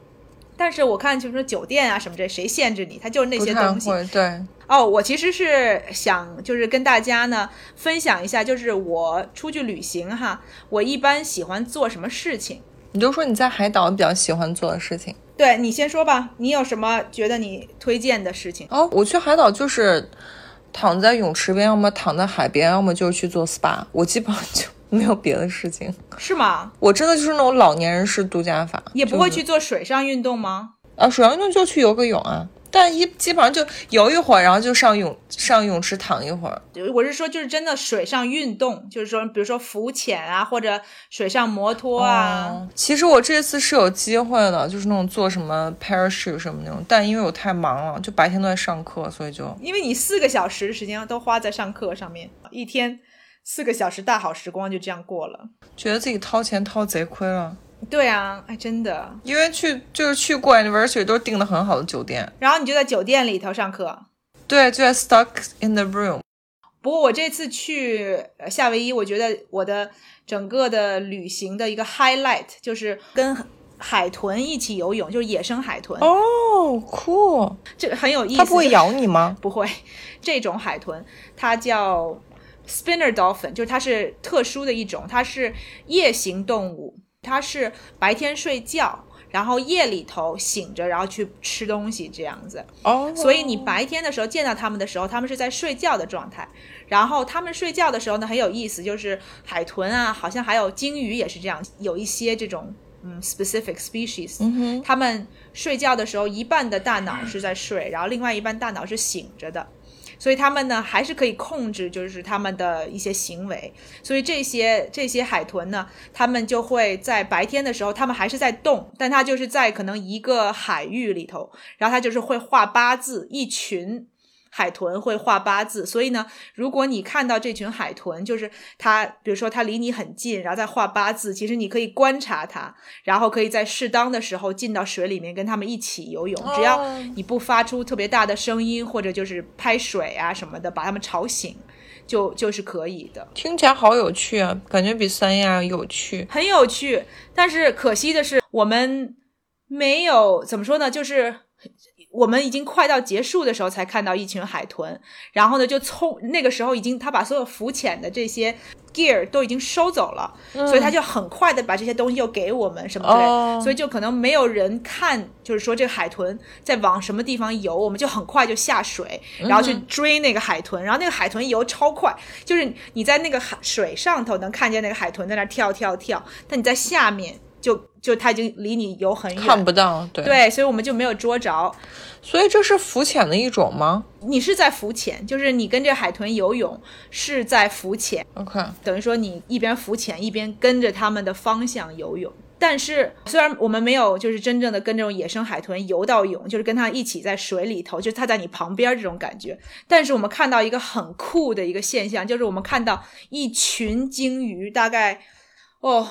但是我看就是说酒店啊什么这谁限制你？它就是那些东西。对，哦，我其实是想就是跟大家呢分享一下，就是我出去旅行哈，我一般喜欢做什么事情。你就说你在海岛比较喜欢做的事情。对你先说吧，你有什么觉得你推荐的事情？哦，我去海岛就是躺在泳池边，要么躺在海边，要么就是去做 SPA。我基本上就 没有别的事情。是吗？我真的就是那种老年人式度假法，也不会去做水上运动吗？啊，水上运动就去游个泳啊，但一基本上就游一会儿，然后就上泳上泳池躺一会儿。我是说，就是真的水上运动，就是说，比如说浮潜啊，或者水上摩托啊。哦其实我这次是有机会的，就是那种做什么 parachute 什么那种，但因为我太忙了，就白天都在上课，所以就因为你四个小时的时间都花在上课上面，一天四个小时大好时光就这样过了。觉得自己掏钱掏贼亏了。对啊，哎，真的。因为去就是去过 anniversary 都是订的很好的酒店，然后你就在酒店里头上课。对，就在 stuck in the room。不过我这次去呃夏威夷，我觉得我的整个的旅行的一个 highlight 就是跟海豚一起游泳，就是野生海豚，哦，cool，！这个很有意思。它不会咬你吗？不会，这种海豚它叫 spinner dolphin，就是它是特殊的一种，它是夜行动物，它是白天睡觉，然后夜里头醒着，然后去吃东西这样子。哦，所以你白天的时候见到它们的时候，它们是在睡觉的状态。然后它们睡觉的时候呢，很有意思，就是海豚啊，好像还有鲸鱼也是这样，有一些这种嗯 specific species，嗯哼，它们睡觉的时候，一半的大脑是在睡，然后另外一半大脑是醒着的。所以他们呢，还是可以控制，就是他们的一些行为。所以这些这些海豚呢，他们就会在白天的时候，他们还是在动，但它就是在可能一个海域里头，然后它就是会画八字，一群。海豚会画八字，所以呢，如果你看到这群海豚，就是它，比如说它离你很近，然后再画八字，其实你可以观察它，然后可以在适当的时候进到水里面跟它们一起游泳，只要哦你不发出特别大的声音，或者就是拍水啊什么的，把它们吵醒，就就是可以的，听起来好有趣啊，感觉比三亚有趣。很有趣。但是可惜的是，我们没有怎么说呢，就是。我们已经快到结束的时候才看到一群海豚，然后呢，就冲那个时候已经他把所有浮潜的这些 gear 都已经收走了，所以他就很快的把这些东西又给我们什么之类的，哦。所以就可能没有人看，就是说这个海豚在往什么地方游，我们就很快就下水，然后去追那个海豚，然后那个海豚游超快，就是你在那个海水上头能看见那个海豚在那跳跳跳，但你在下面就就它已经离你游很远，看不到，对对，所以我们就没有捉着。所以这是浮潜的一种吗你是在浮潜，就是你跟这海豚游泳是在浮潜，？OK，等于说你一边浮潜一边跟着他们的方向游泳。但是虽然我们没有就是真正的跟这种野生海豚游到泳，就是跟它一起在水里头，就是它在你旁边这种感觉。但是我们看到一个很酷的一个现象，就是我们看到一群鲸鱼，大概哦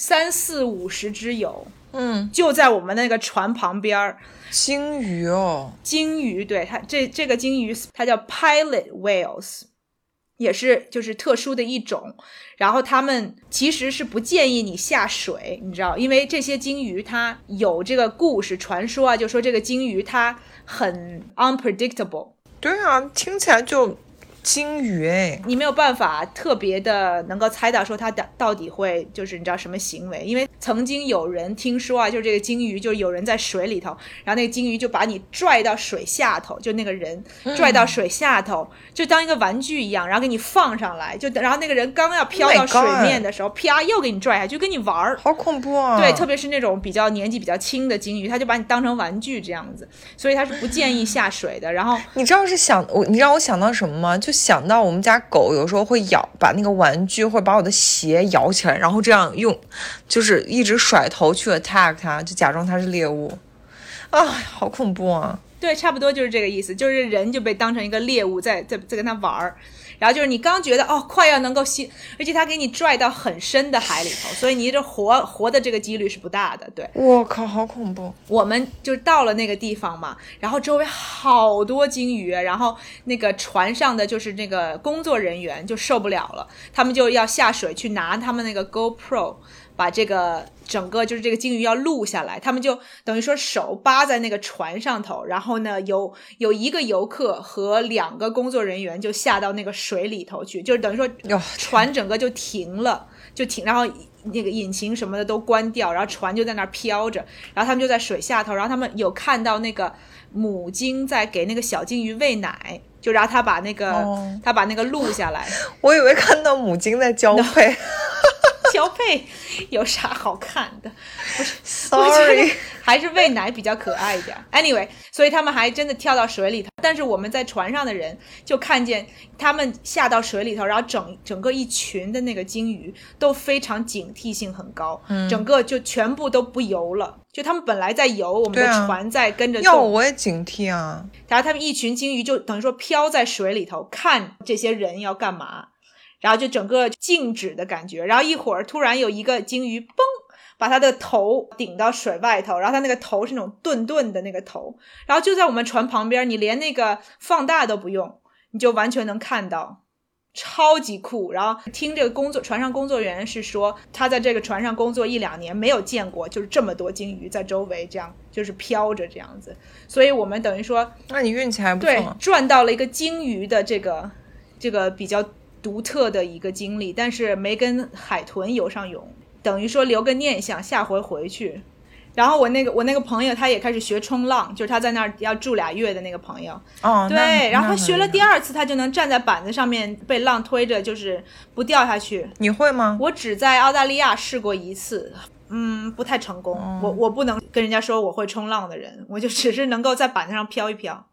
三四五十只有，嗯，就在我们那个船旁边儿。鲸鱼哦，鲸鱼，对它这这个鲸鱼它叫 pilot whales，也是就是特殊的一种。然后他们其实是不建议你下水，你知道，因为这些鲸鱼它有这个故事传说啊，就说这个鲸鱼它很 unpredictable，对啊，听起来就鲸鱼哎，你没有办法特别的能够猜到说它的到底会就是你知道什么行为，因为曾经有人听说啊，就是这个鲸鱼，就是有人在水里头，然后那个鲸鱼就把你拽到水下头，就那个人拽到水下头，就当一个玩具一样，然后给你放上来，就然后那个人刚要飘 Oh 到水面的时候，啪又给你拽下去，就跟你玩儿。好恐怖啊！对，特别是那种比较年纪比较轻的鲸鱼，它就把你当成玩具这样子，所以它是不建议下水的。然后你知道是想我，你让我想到什么吗？就想到我们家狗有时候会咬，把那个玩具或把我的鞋咬起来，然后这样用，就是一直甩头去 attack 它，就假装它是猎物。啊，好恐怖啊！对，差不多就是这个意思，就是人就被当成一个猎物在在在跟它玩儿，然后就是你刚觉得哦快要能够吸，而且他给你拽到很深的海里头，所以你这活活的这个几率是不大的。对，我靠，好恐怖！我们就到了那个地方嘛，然后周围好多鲸鱼，然后那个船上的就是那个工作人员就受不了了，他们就要下水去拿他们那个 GoPro。把这个整个就是这个鲸鱼要录下来，他们就等于说手扒在那个船上头，然后呢有有一个游客和两个工作人员就下到那个水里头去，就是等于说船整个就停了，就停，然后那个引擎什么的都关掉，然后船就在那儿飘着，然后他们就在水下头，然后他们有看到那个母鲸在给那个小鲸鱼喂奶，就然后他把那个、哦。他把那个录下来，我以为看到母鲸在交配。交配有啥好看的？我觉得 Sorry，还是喂奶比较可爱一点。Anyway，所以他们还真的跳到水里头，但是我们在船上的人就看见他们下到水里头，然后整整个一群的那个鲸鱼都非常警惕性很高，嗯整个就全部都不游了。就他们本来在游，我们的船在跟着要我也警惕啊！然后他们一群鲸鱼就等于说飘在水里头，看这些人要干嘛，然后就整个静止的感觉。然后一会儿突然有一个鲸鱼嘣，把它的头顶到水外头，然后它那个头是那种钝钝的那个头，然后就在我们船旁边，你连那个放大都不用，你就完全能看到。超级酷，然后听这个工作船上工作人员是说，他在这个船上工作一两年，没有见过就是这么多鲸鱼在周围这样就是飘着这样子，所以我们等于说那你运气还不错对错。赚到了一个鲸鱼的这个这个比较独特的一个经历，但是没跟海豚游上泳，等于说留个念想，下回回去。然后我那个我那个朋友他也开始学冲浪，就是他在那儿要住俩月的那个朋友，哦，对，然后他学了第二次，他就能站在板子上面被浪推着，就是不掉下去。你会吗？我只在澳大利亚试过一次，嗯，不太成功。我我不能跟人家说我会冲浪的人，我就只是能够在板子上飘一飘。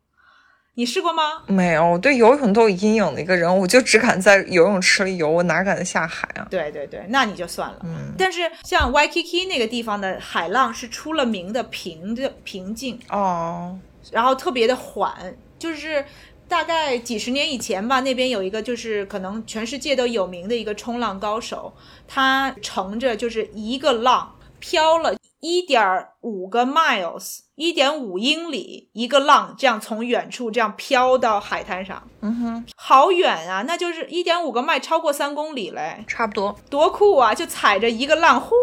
你试过吗？没有，我对游泳都有阴影的一个人，我就只敢在游泳池里游，我哪敢下海啊？对对对，那你就算了。嗯但是像 Waikiki 那个地方的海浪是出了名的平的平静，哦，然后特别的缓，就是大概几十年以前吧，那边有一个就是可能全世界都有名的一个冲浪高手，他乘着就是一个浪飘了一点五个 miles，一点五英里一个浪，这样从远处这样飘到海滩上，嗯哼，好远啊！那就是一点五个迈，超过三公里嘞，差不多。多酷啊！就踩着一个浪，呼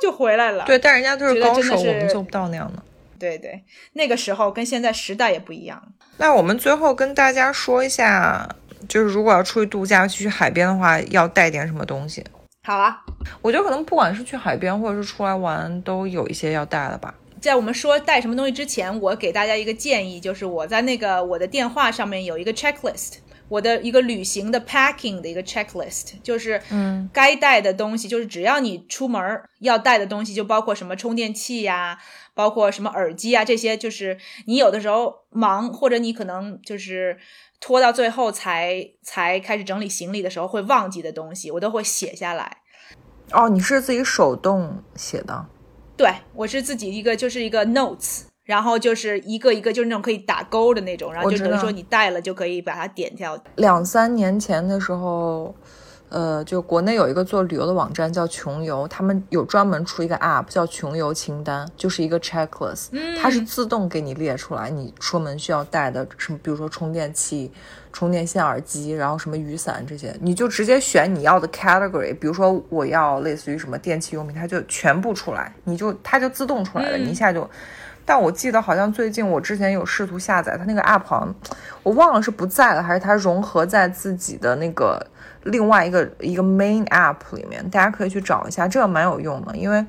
就回来了。对，但人家都是高手，我们做不到那样的。对对，那个时候跟现在时代也不一样。那我们最后跟大家说一下，就是如果要出去度假、去海边的话，要带点什么东西？好啊，我觉得可能不管是去海边或者是出来玩，都有一些要带的吧。在我们说带什么东西之前，我给大家一个建议，就是我在那个我的电话上面有一个 checklist，我的一个旅行的 packing 的一个 checklist，就是嗯该带的东西，就是只要你出门要带的东西，就包括什么充电器呀、包括什么耳机啊，这些就是你有的时候忙，或者你可能就是拖到最后才才开始整理行李的时候会忘记的东西，我都会写下来。哦，你是自己手动写的？对我是自己一个就是一个 notes，然后就是一个一个就是那种可以打勾的那种，然后就等于说你带了就可以把它点掉。两三年前的时候，呃，就国内有一个做旅游的网站叫穷游，他们有专门出一个 app 叫穷游清单，就是一个 checklist，、它是自动给你列出来你出门需要带的什么，比如说充电器、充电线、耳机，然后什么雨伞这些，你就直接选你要的 category，比如说我要类似于什么电器用品，它就全部出来，你就它就自动出来了，你一下就。但我记得好像最近我之前有试图下载它那个 app，好像我忘了是不在了，还是它融合在自己的那个另外一个一个 main app 里面，大家可以去找一下，这个蛮有用的，因为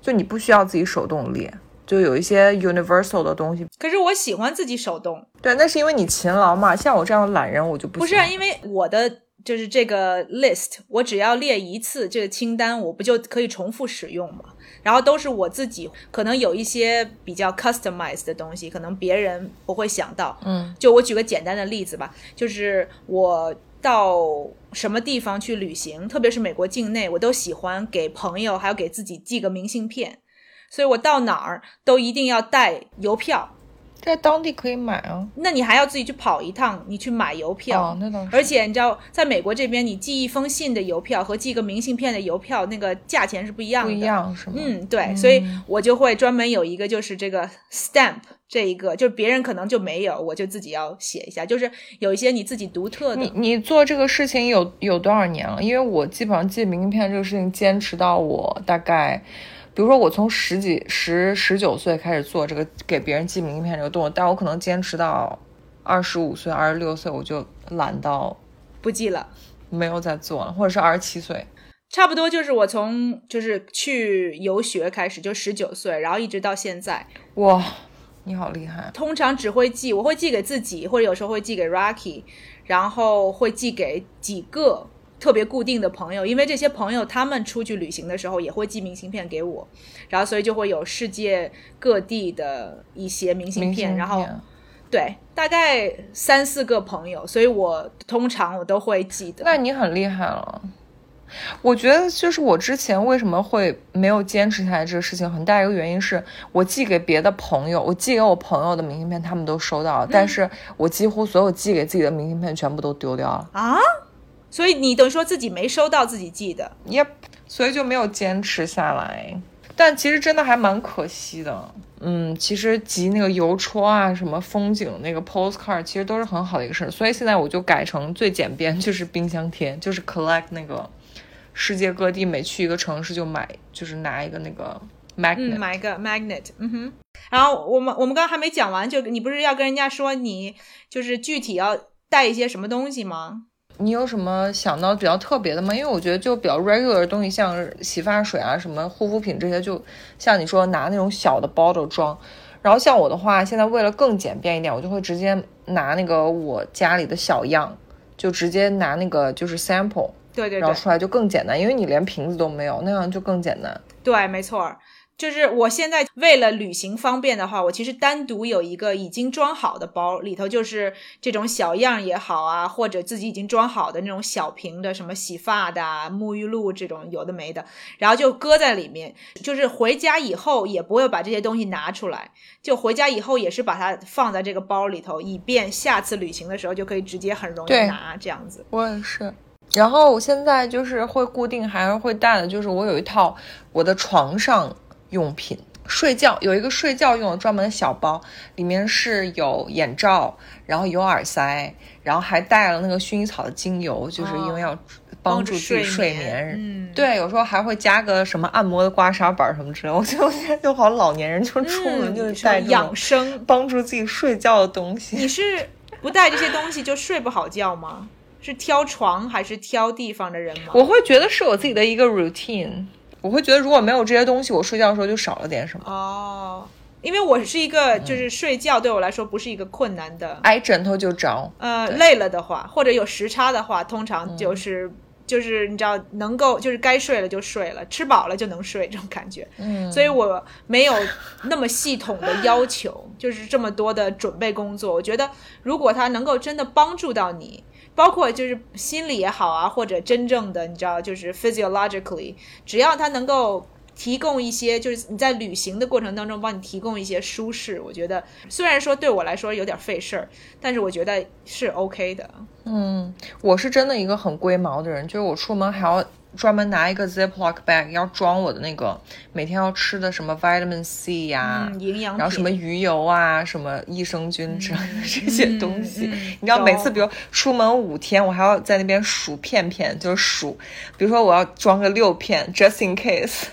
就你不需要自己手动列，就有一些 universal 的东西。可是我喜欢自己手动，对，那是因为你勤劳嘛，像我这样的懒人我就不不是啊因为我的就是这个 list，我只要列一次这个清单，我不就可以重复使用吗？然后都是我自己，可能有一些比较 customized 的东西，可能别人不会想到。嗯，就我举个简单的例子吧，就是我到什么地方去旅行，特别是美国境内，我都喜欢给朋友还有给自己寄个明信片，所以我到哪儿都一定要带邮票。在当地可以买啊。那你还要自己去跑一趟，你去买邮票。哦，那倒是。而且你知道，在美国这边，你寄一封信的邮票和寄个明信片的邮票，那个价钱是不一样的。不一样是吗？嗯，对，所以我就会专门有一个，就是这个 stamp 这一个，就是别人可能就没有，我就自己要写一下，就是有一些你自己独特的。你你做这个事情有有多少年了？因为我基本上寄明信片这个事情坚持到我大概，比如说我从十几十十九岁开始做这个给别人寄明信片这个动作，但我可能坚持到二十五岁、二十六岁，我就懒到不寄了。没有再做了，或者是二十七岁。差不多就是我从就是去游学开始，就十九岁，然后一直到现在，哇，你好厉害！通常只会寄，我会寄给自己，或者有时候会寄给 Rocky，然后会寄给几个特别固定的朋友，因为这些朋友他们出去旅行的时候也会寄明信片给我，然后所以就会有世界各地的一些明信片，信片然后对，大概三四个朋友，所以我通常我都会记得。那你很厉害了。我觉得就是我之前为什么会没有坚持下来这个事情，很大一个原因是我寄给别的朋友，我寄给我朋友的明信片他们都收到了，但是我几乎所有寄给自己的明信片全部都丢掉了。啊，所以你等于说自己没收到自己寄的，Yep，所以就没有坚持下来。但其实真的还蛮可惜的。嗯，其实集那个邮戳啊，什么风景那个 postcard，其实都是很好的一个事儿。所以现在我就改成最简便，就是冰箱贴，就是 collect 那个世界各地每去一个城市就买，就是拿一个那个 magnet。嗯，买一个 magnet，嗯哼。然后我们我们刚刚还没讲完，就你不是要跟人家说你就是具体要带一些什么东西吗？你有什么想到比较特别的吗？因为我觉得就比较 regular 的东西，像洗发水啊、什么护肤品这些，就像你说拿那种小的 bottle 装。然后像我的话，现在为了更简便一点，我就会直接拿那个我家里的小样，就直接拿那个就是 sample，对对对然后出来就更简单，因为你连瓶子都没有，那样就更简单。对，没错儿。就是我现在为了旅行方便的话，我其实单独有一个已经装好的包，里头就是这种小样也好啊，或者自己已经装好的那种小瓶的，什么洗发的、啊、沐浴露这种有的没的，然后就搁在里面。就是回家以后也不会把这些东西拿出来，就回家以后也是把它放在这个包里头，以便下次旅行的时候就可以直接很容易拿这样子。我也是。然后我现在就是会固定，还是会带的，就是我有一套我的床上用品，睡觉有一个睡觉用的专门的小包，里面是有眼罩，然后有耳塞，然后还带了那个薰衣草的精油，就是因为要帮助自己睡眠。嗯，对，有时候还会加个什么按摩的刮痧板什么之类。我觉得我现在就好老年人，就出门嗯，就是带养生。帮助自己睡觉的东西。你是 不带这些东西就睡不好觉吗？是挑床还是挑地方的人吗？我会觉得是我自己的一个 routine。我会觉得如果没有这些东西，我睡觉的时候就少了点什么。哦，因为我是一个就是睡觉对我来说不是一个困难的，挨枕头就着。呃，累了的话或者有时差的话，通常就是。就是你知道，能够就是该睡了就睡了，吃饱了就能睡这种感觉。嗯，所以我没有那么系统的要求，就是这么多的准备工作。我觉得，如果它能够真的帮助到你，包括就是心理也好啊，或者真正的你知道，就是 physiologically，只要它能够提供一些，就是你在旅行的过程当中帮你提供一些舒适，我觉得虽然说对我来说有点费事儿，但是我觉得是 OK 的。嗯，我是真的一个很龟毛的人，就是我出门还要专门拿一个 Ziploc bag，要装我的那个每天要吃的什么 vitamin C 呀、嗯，营养然后什么鱼油啊、什么益生菌之类的这些东西。你知道，每次比如出门五天，我还要在那边数片片，就是数，比如说我要装个六片，just in case。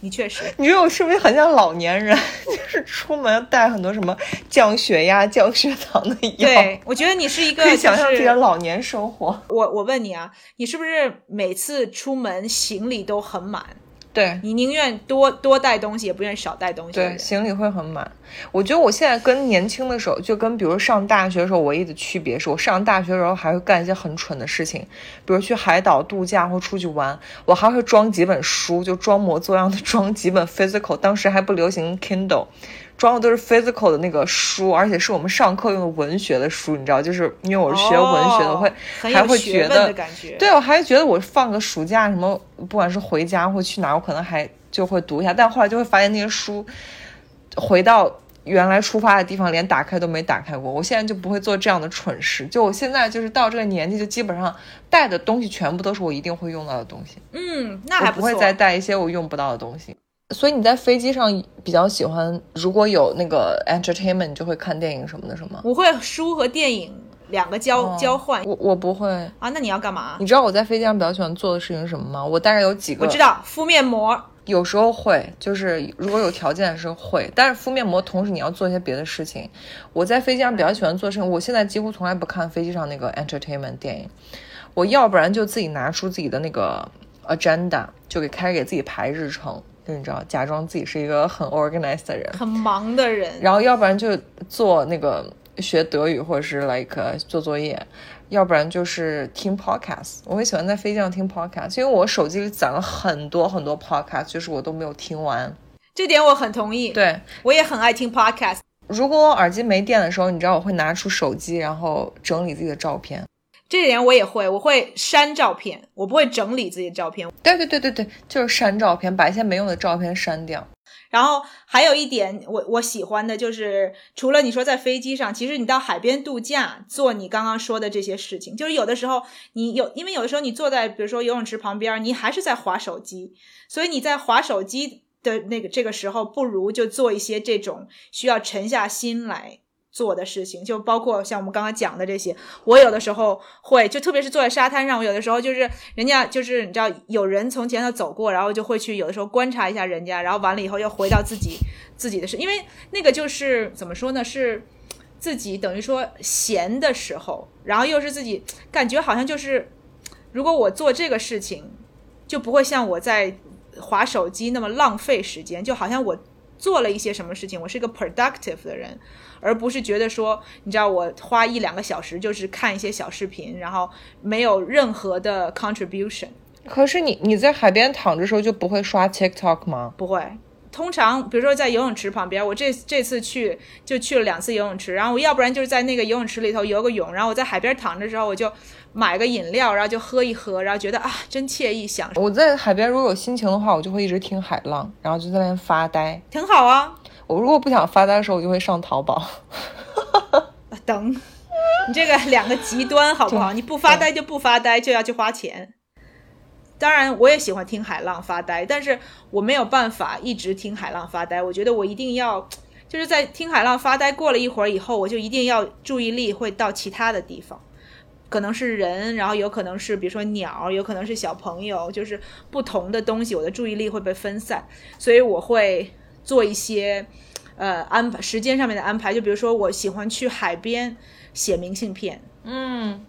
你确实，你说我是不是很像老年人？就是出门带很多什么降血压、降血糖的药。对，我觉得你是一个可以想象就是自己的老年生活。我我问你啊，你是不是每次出门行李都很满？对你宁愿多多带东西，也不愿意少带东西对，行李会很满。我觉得我现在跟年轻的时候，就跟比如上大学的时候唯一的区别是，我上大学的时候还会干一些很蠢的事情，比如去海岛度假或出去玩，我还会装几本书，就装模作样的装几本 physical，当时还不流行 Kindle。装的都是 physical 的那个书，而且是我们上课用的文学的书，你知道，就是因为我是学文学的，会还会觉得觉。对，我还觉得我放个暑假什么，不管是回家或去哪儿，我可能还就会读一下。但后来就会发现那些书，回到原来出发的地方，连打开都没打开过。我现在就不会做这样的蠢事。就我现在就是到这个年纪，就基本上带的东西全部都是我一定会用到的东西，嗯，那还错。我不会再带一些我用不到的东西。所以你在飞机上比较喜欢，如果有那个 entertainment，你就会看电影什么的，是吗？我会书和电影两个交、交换我我不会。啊。那你要干嘛你？知道我在飞机上比较喜欢做的事情是什么吗？我大概有几个，我知道敷面膜。有时候会，就是如果有条件的时候会，但是敷面膜同时你要做一些别的事情。我在飞机上比较喜欢做事情，我现在几乎从来不看飞机上那个 entertainment 电影，我要不然就自己拿出自己的那个 agenda，就给开始给自己排日程，就你知道，假装自己是一个很 organized 的人，很忙的人，然后要不然就做那个学德语或者是 like 呃做作业，要不然就是听 podcast。我会喜欢在飞机上听 podcast，因为我手机里攒了很多很多 podcast，就是我都没有听完。这点我很同意。对，我也很爱听 podcast。如果我耳机没电的时候，你知道我会拿出手机，然后整理自己的照片。这点我也会，我会删照片，我不会整理自己的照片。对对对对对，就是删照片，把一些没用的照片删掉。然后还有一点，我我喜欢的就是，除了你说在飞机上，其实你到海边度假做你刚刚说的这些事情，就是有的时候你有，因为有的时候你坐在比如说游泳池旁边，你还是在划手机，所以你在划手机的那个这个时候，不如就做一些这种需要沉下心来。做的事情就包括像我们刚刚讲的这些，我有的时候会，就特别是坐在沙滩上，我有的时候就是人家就是你知道有人从前头走过，然后就会去有的时候观察一下人家，然后完了以后又回到自己自己的事，因为那个就是怎么说呢，是自己等于说闲的时候，然后又是自己感觉好像就是，如果我做这个事情，就不会像我在划手机那么浪费时间，就好像我做了一些什么事情，我是一个 productive 的人。而不是觉得说，你知道我花一两个小时就是看一些小视频，然后没有任何的 contribution。可是你你在海边躺着时候就不会刷 TikTok 吗？不会，通常比如说在游泳池旁边，我这这次去就去了两次游泳池，然后我要不然就是在那个游泳池里头游个泳，然后我在海边躺着的时候，我就买个饮料，然后就喝一喝，然后觉得啊真惬意，享受，我在海边如果有心情的话，我就会一直听海浪，然后就在那边发呆。挺好啊。我如果不想发呆的时候，我就会上淘宝。等，你这个两个极端好不好？你不发呆就不发呆，就要去花钱。当然，我也喜欢听海浪发呆，但是我没有办法一直听海浪发呆。我觉得我一定要，就是在听海浪发呆过了一会儿以后，我就一定要注意力会到其他的地方，可能是人，然后有可能是比如说鸟，有可能是小朋友，就是不同的东西，我的注意力会被分散，所以我会做一些。呃，安排时间上面的安排，就比如说，我喜欢去海边写明信片，嗯，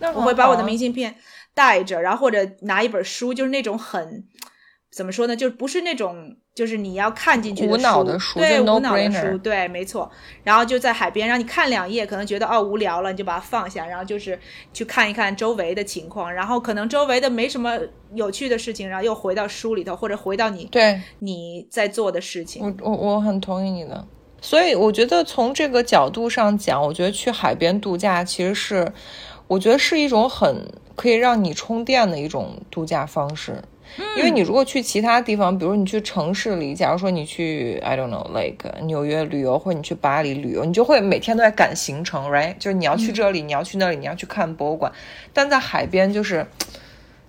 那我会把我的明信片带着，然后或者拿一本书，就是那种很怎么说呢？就不是那种，就是你要看进去无脑的书，对，no 无脑的书，对，没错。然后就在海边，让你看两页，可能觉得哦无聊了，你就把它放下，然后就是去看一看周围的情况，然后可能周围的没什么有趣的事情，然后又回到书里头，或者回到你对你在做的事情。我我我很同意你的，所以我觉得从这个角度上讲，我觉得去海边度假其实是，我觉得是一种很可以让你充电的一种度假方式。因为你如果去其他地方，比如你去城市里，假如说你去 I don't know like 纽约旅游，或者你去巴黎旅游，你就会每天都在赶行程，right？就是你要去这里，你要去那里，你要去看博物馆。但在海边，就是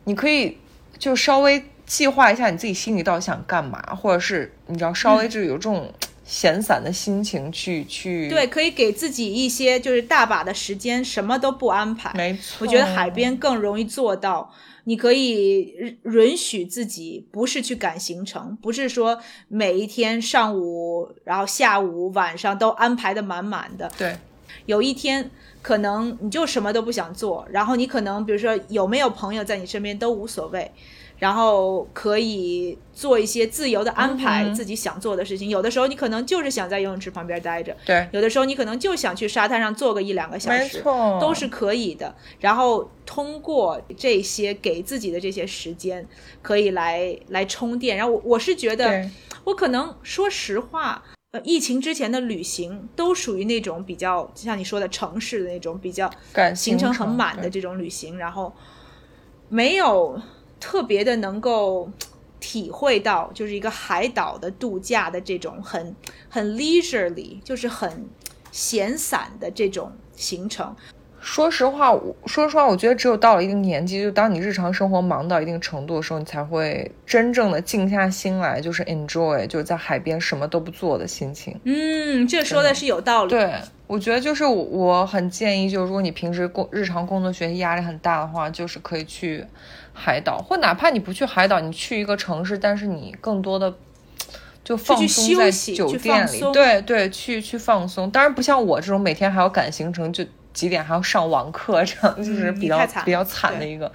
你可以就稍微计划一下你自己心里到底想干嘛，或者是你知道稍微就有这种闲散的心情去去。对，可以给自己一些就是大把的时间，什么都不安排。没错，我觉得海边更容易做到。你可以允许自己不是去赶行程，不是说每一天上午，然后下午、晚上都安排的满满的。对，有一天可能你就什么都不想做，然后你可能比如说有没有朋友在你身边都无所谓。然后可以做一些自由的安排，自己想做的事情。有的时候你可能就是想在游泳池旁边待着，对；有的时候你可能就想去沙滩上坐个一两个小时，都是可以的。然后通过这些给自己的这些时间，可以来来充电。然后我我是觉得，我可能说实话，呃，疫情之前的旅行都属于那种比较像你说的城市的那种比较行程很满的这种旅行，然后没有。特别的能够体会到，就是一个海岛的度假的这种很很 leisurely，就是很闲散的这种行程。说实话，我说实话，我觉得只有到了一定年纪，就当你日常生活忙到一定程度的时候，你才会真正的静下心来，就是 enjoy，就是在海边什么都不做的心情。嗯，这说的是有道理。对，我觉得就是我很建议，就是如果你平时工日常工作学习压力很大的话，就是可以去。海岛，或哪怕你不去海岛，你去一个城市，但是你更多的就放松在酒店里，对对，去去放松。当然不像我这种每天还要赶行程，就几点还要上网课，这样就是比较比较惨的一个。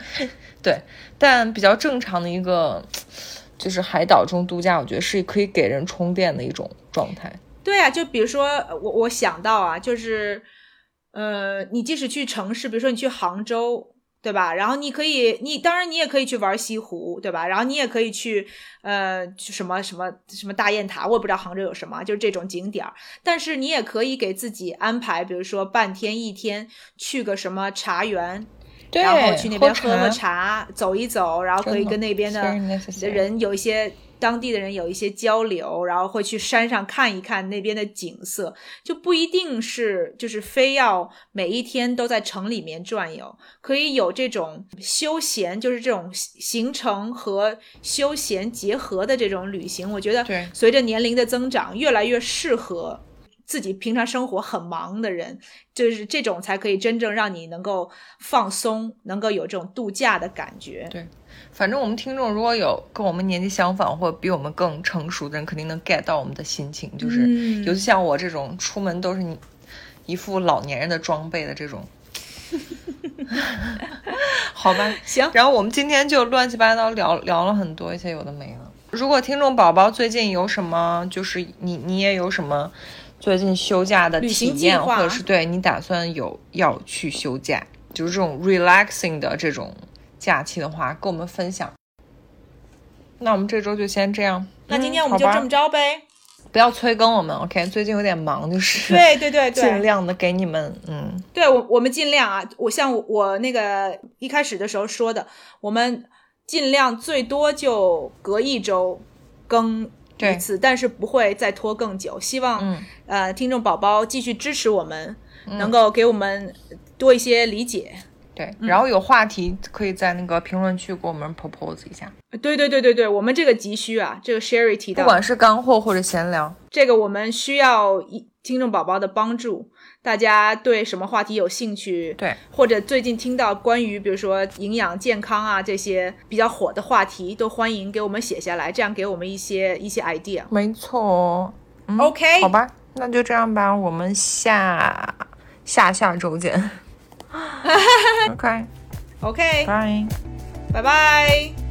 对，但比较正常的一个，就是海岛中度假，我觉得是可以给人充电的一种状态。对啊，就比如说我我想到啊，就是呃，你即使去城市，比如说你去杭州。对吧？然后你可以，你当然你也可以去玩西湖，对吧？然后你也可以去，呃，什么什么什么大雁塔，我也不知道杭州有什么，就是这种景点儿。但是你也可以给自己安排，比如说半天一天去个什么茶园，然后去那边喝喝茶，走一走，然后可以跟那边的人有一些。当地的人有一些交流，然后会去山上看一看那边的景色，就不一定是就是非要每一天都在城里面转悠，可以有这种休闲，就是这种行程和休闲结合的这种旅行。我觉得，随着年龄的增长，越来越适合自己平常生活很忙的人，就是这种才可以真正让你能够放松，能够有这种度假的感觉。对。反正我们听众如果有跟我们年纪相仿或者比我们更成熟的人，肯定能 get 到我们的心情。就是，尤其像我这种出门都是你一副老年人的装备的这种 好吧，行。然后我们今天就乱七八糟聊聊了很多一些有的没的。如果听众宝宝最近有什么，就是你你也有什么最近休假的体验，或者是对你打算有要去休假，就是这种 relaxing 的这种。假期的话，跟我们分享。那我们这周就先这样。那今天我们就这么着呗。不要催更我们，OK？最近有点忙，就是对对对对，尽量的给你们，嗯，对我我们尽量啊。我像我那个一开始的时候说的，我们尽量最多就隔一周更一次，但是不会再拖更久。希望呃听众宝宝继续支持我们，能够给我们多一些理解。对，然后有话题可以在那个评论区给我们 propose 一下。对对对对对，我们这个急需啊，这个 Sherry 提到，不管是干货或者闲聊，这个我们需要一听众宝宝的帮助。大家对什么话题有兴趣？对，或者最近听到关于比如说营养健康啊这些比较火的话题，都欢迎给我们写下来，这样给我们一些一些 idea。没错，OK，好吧，那就这样吧，我们下下下周见。OK，OK，拜拜，拜拜。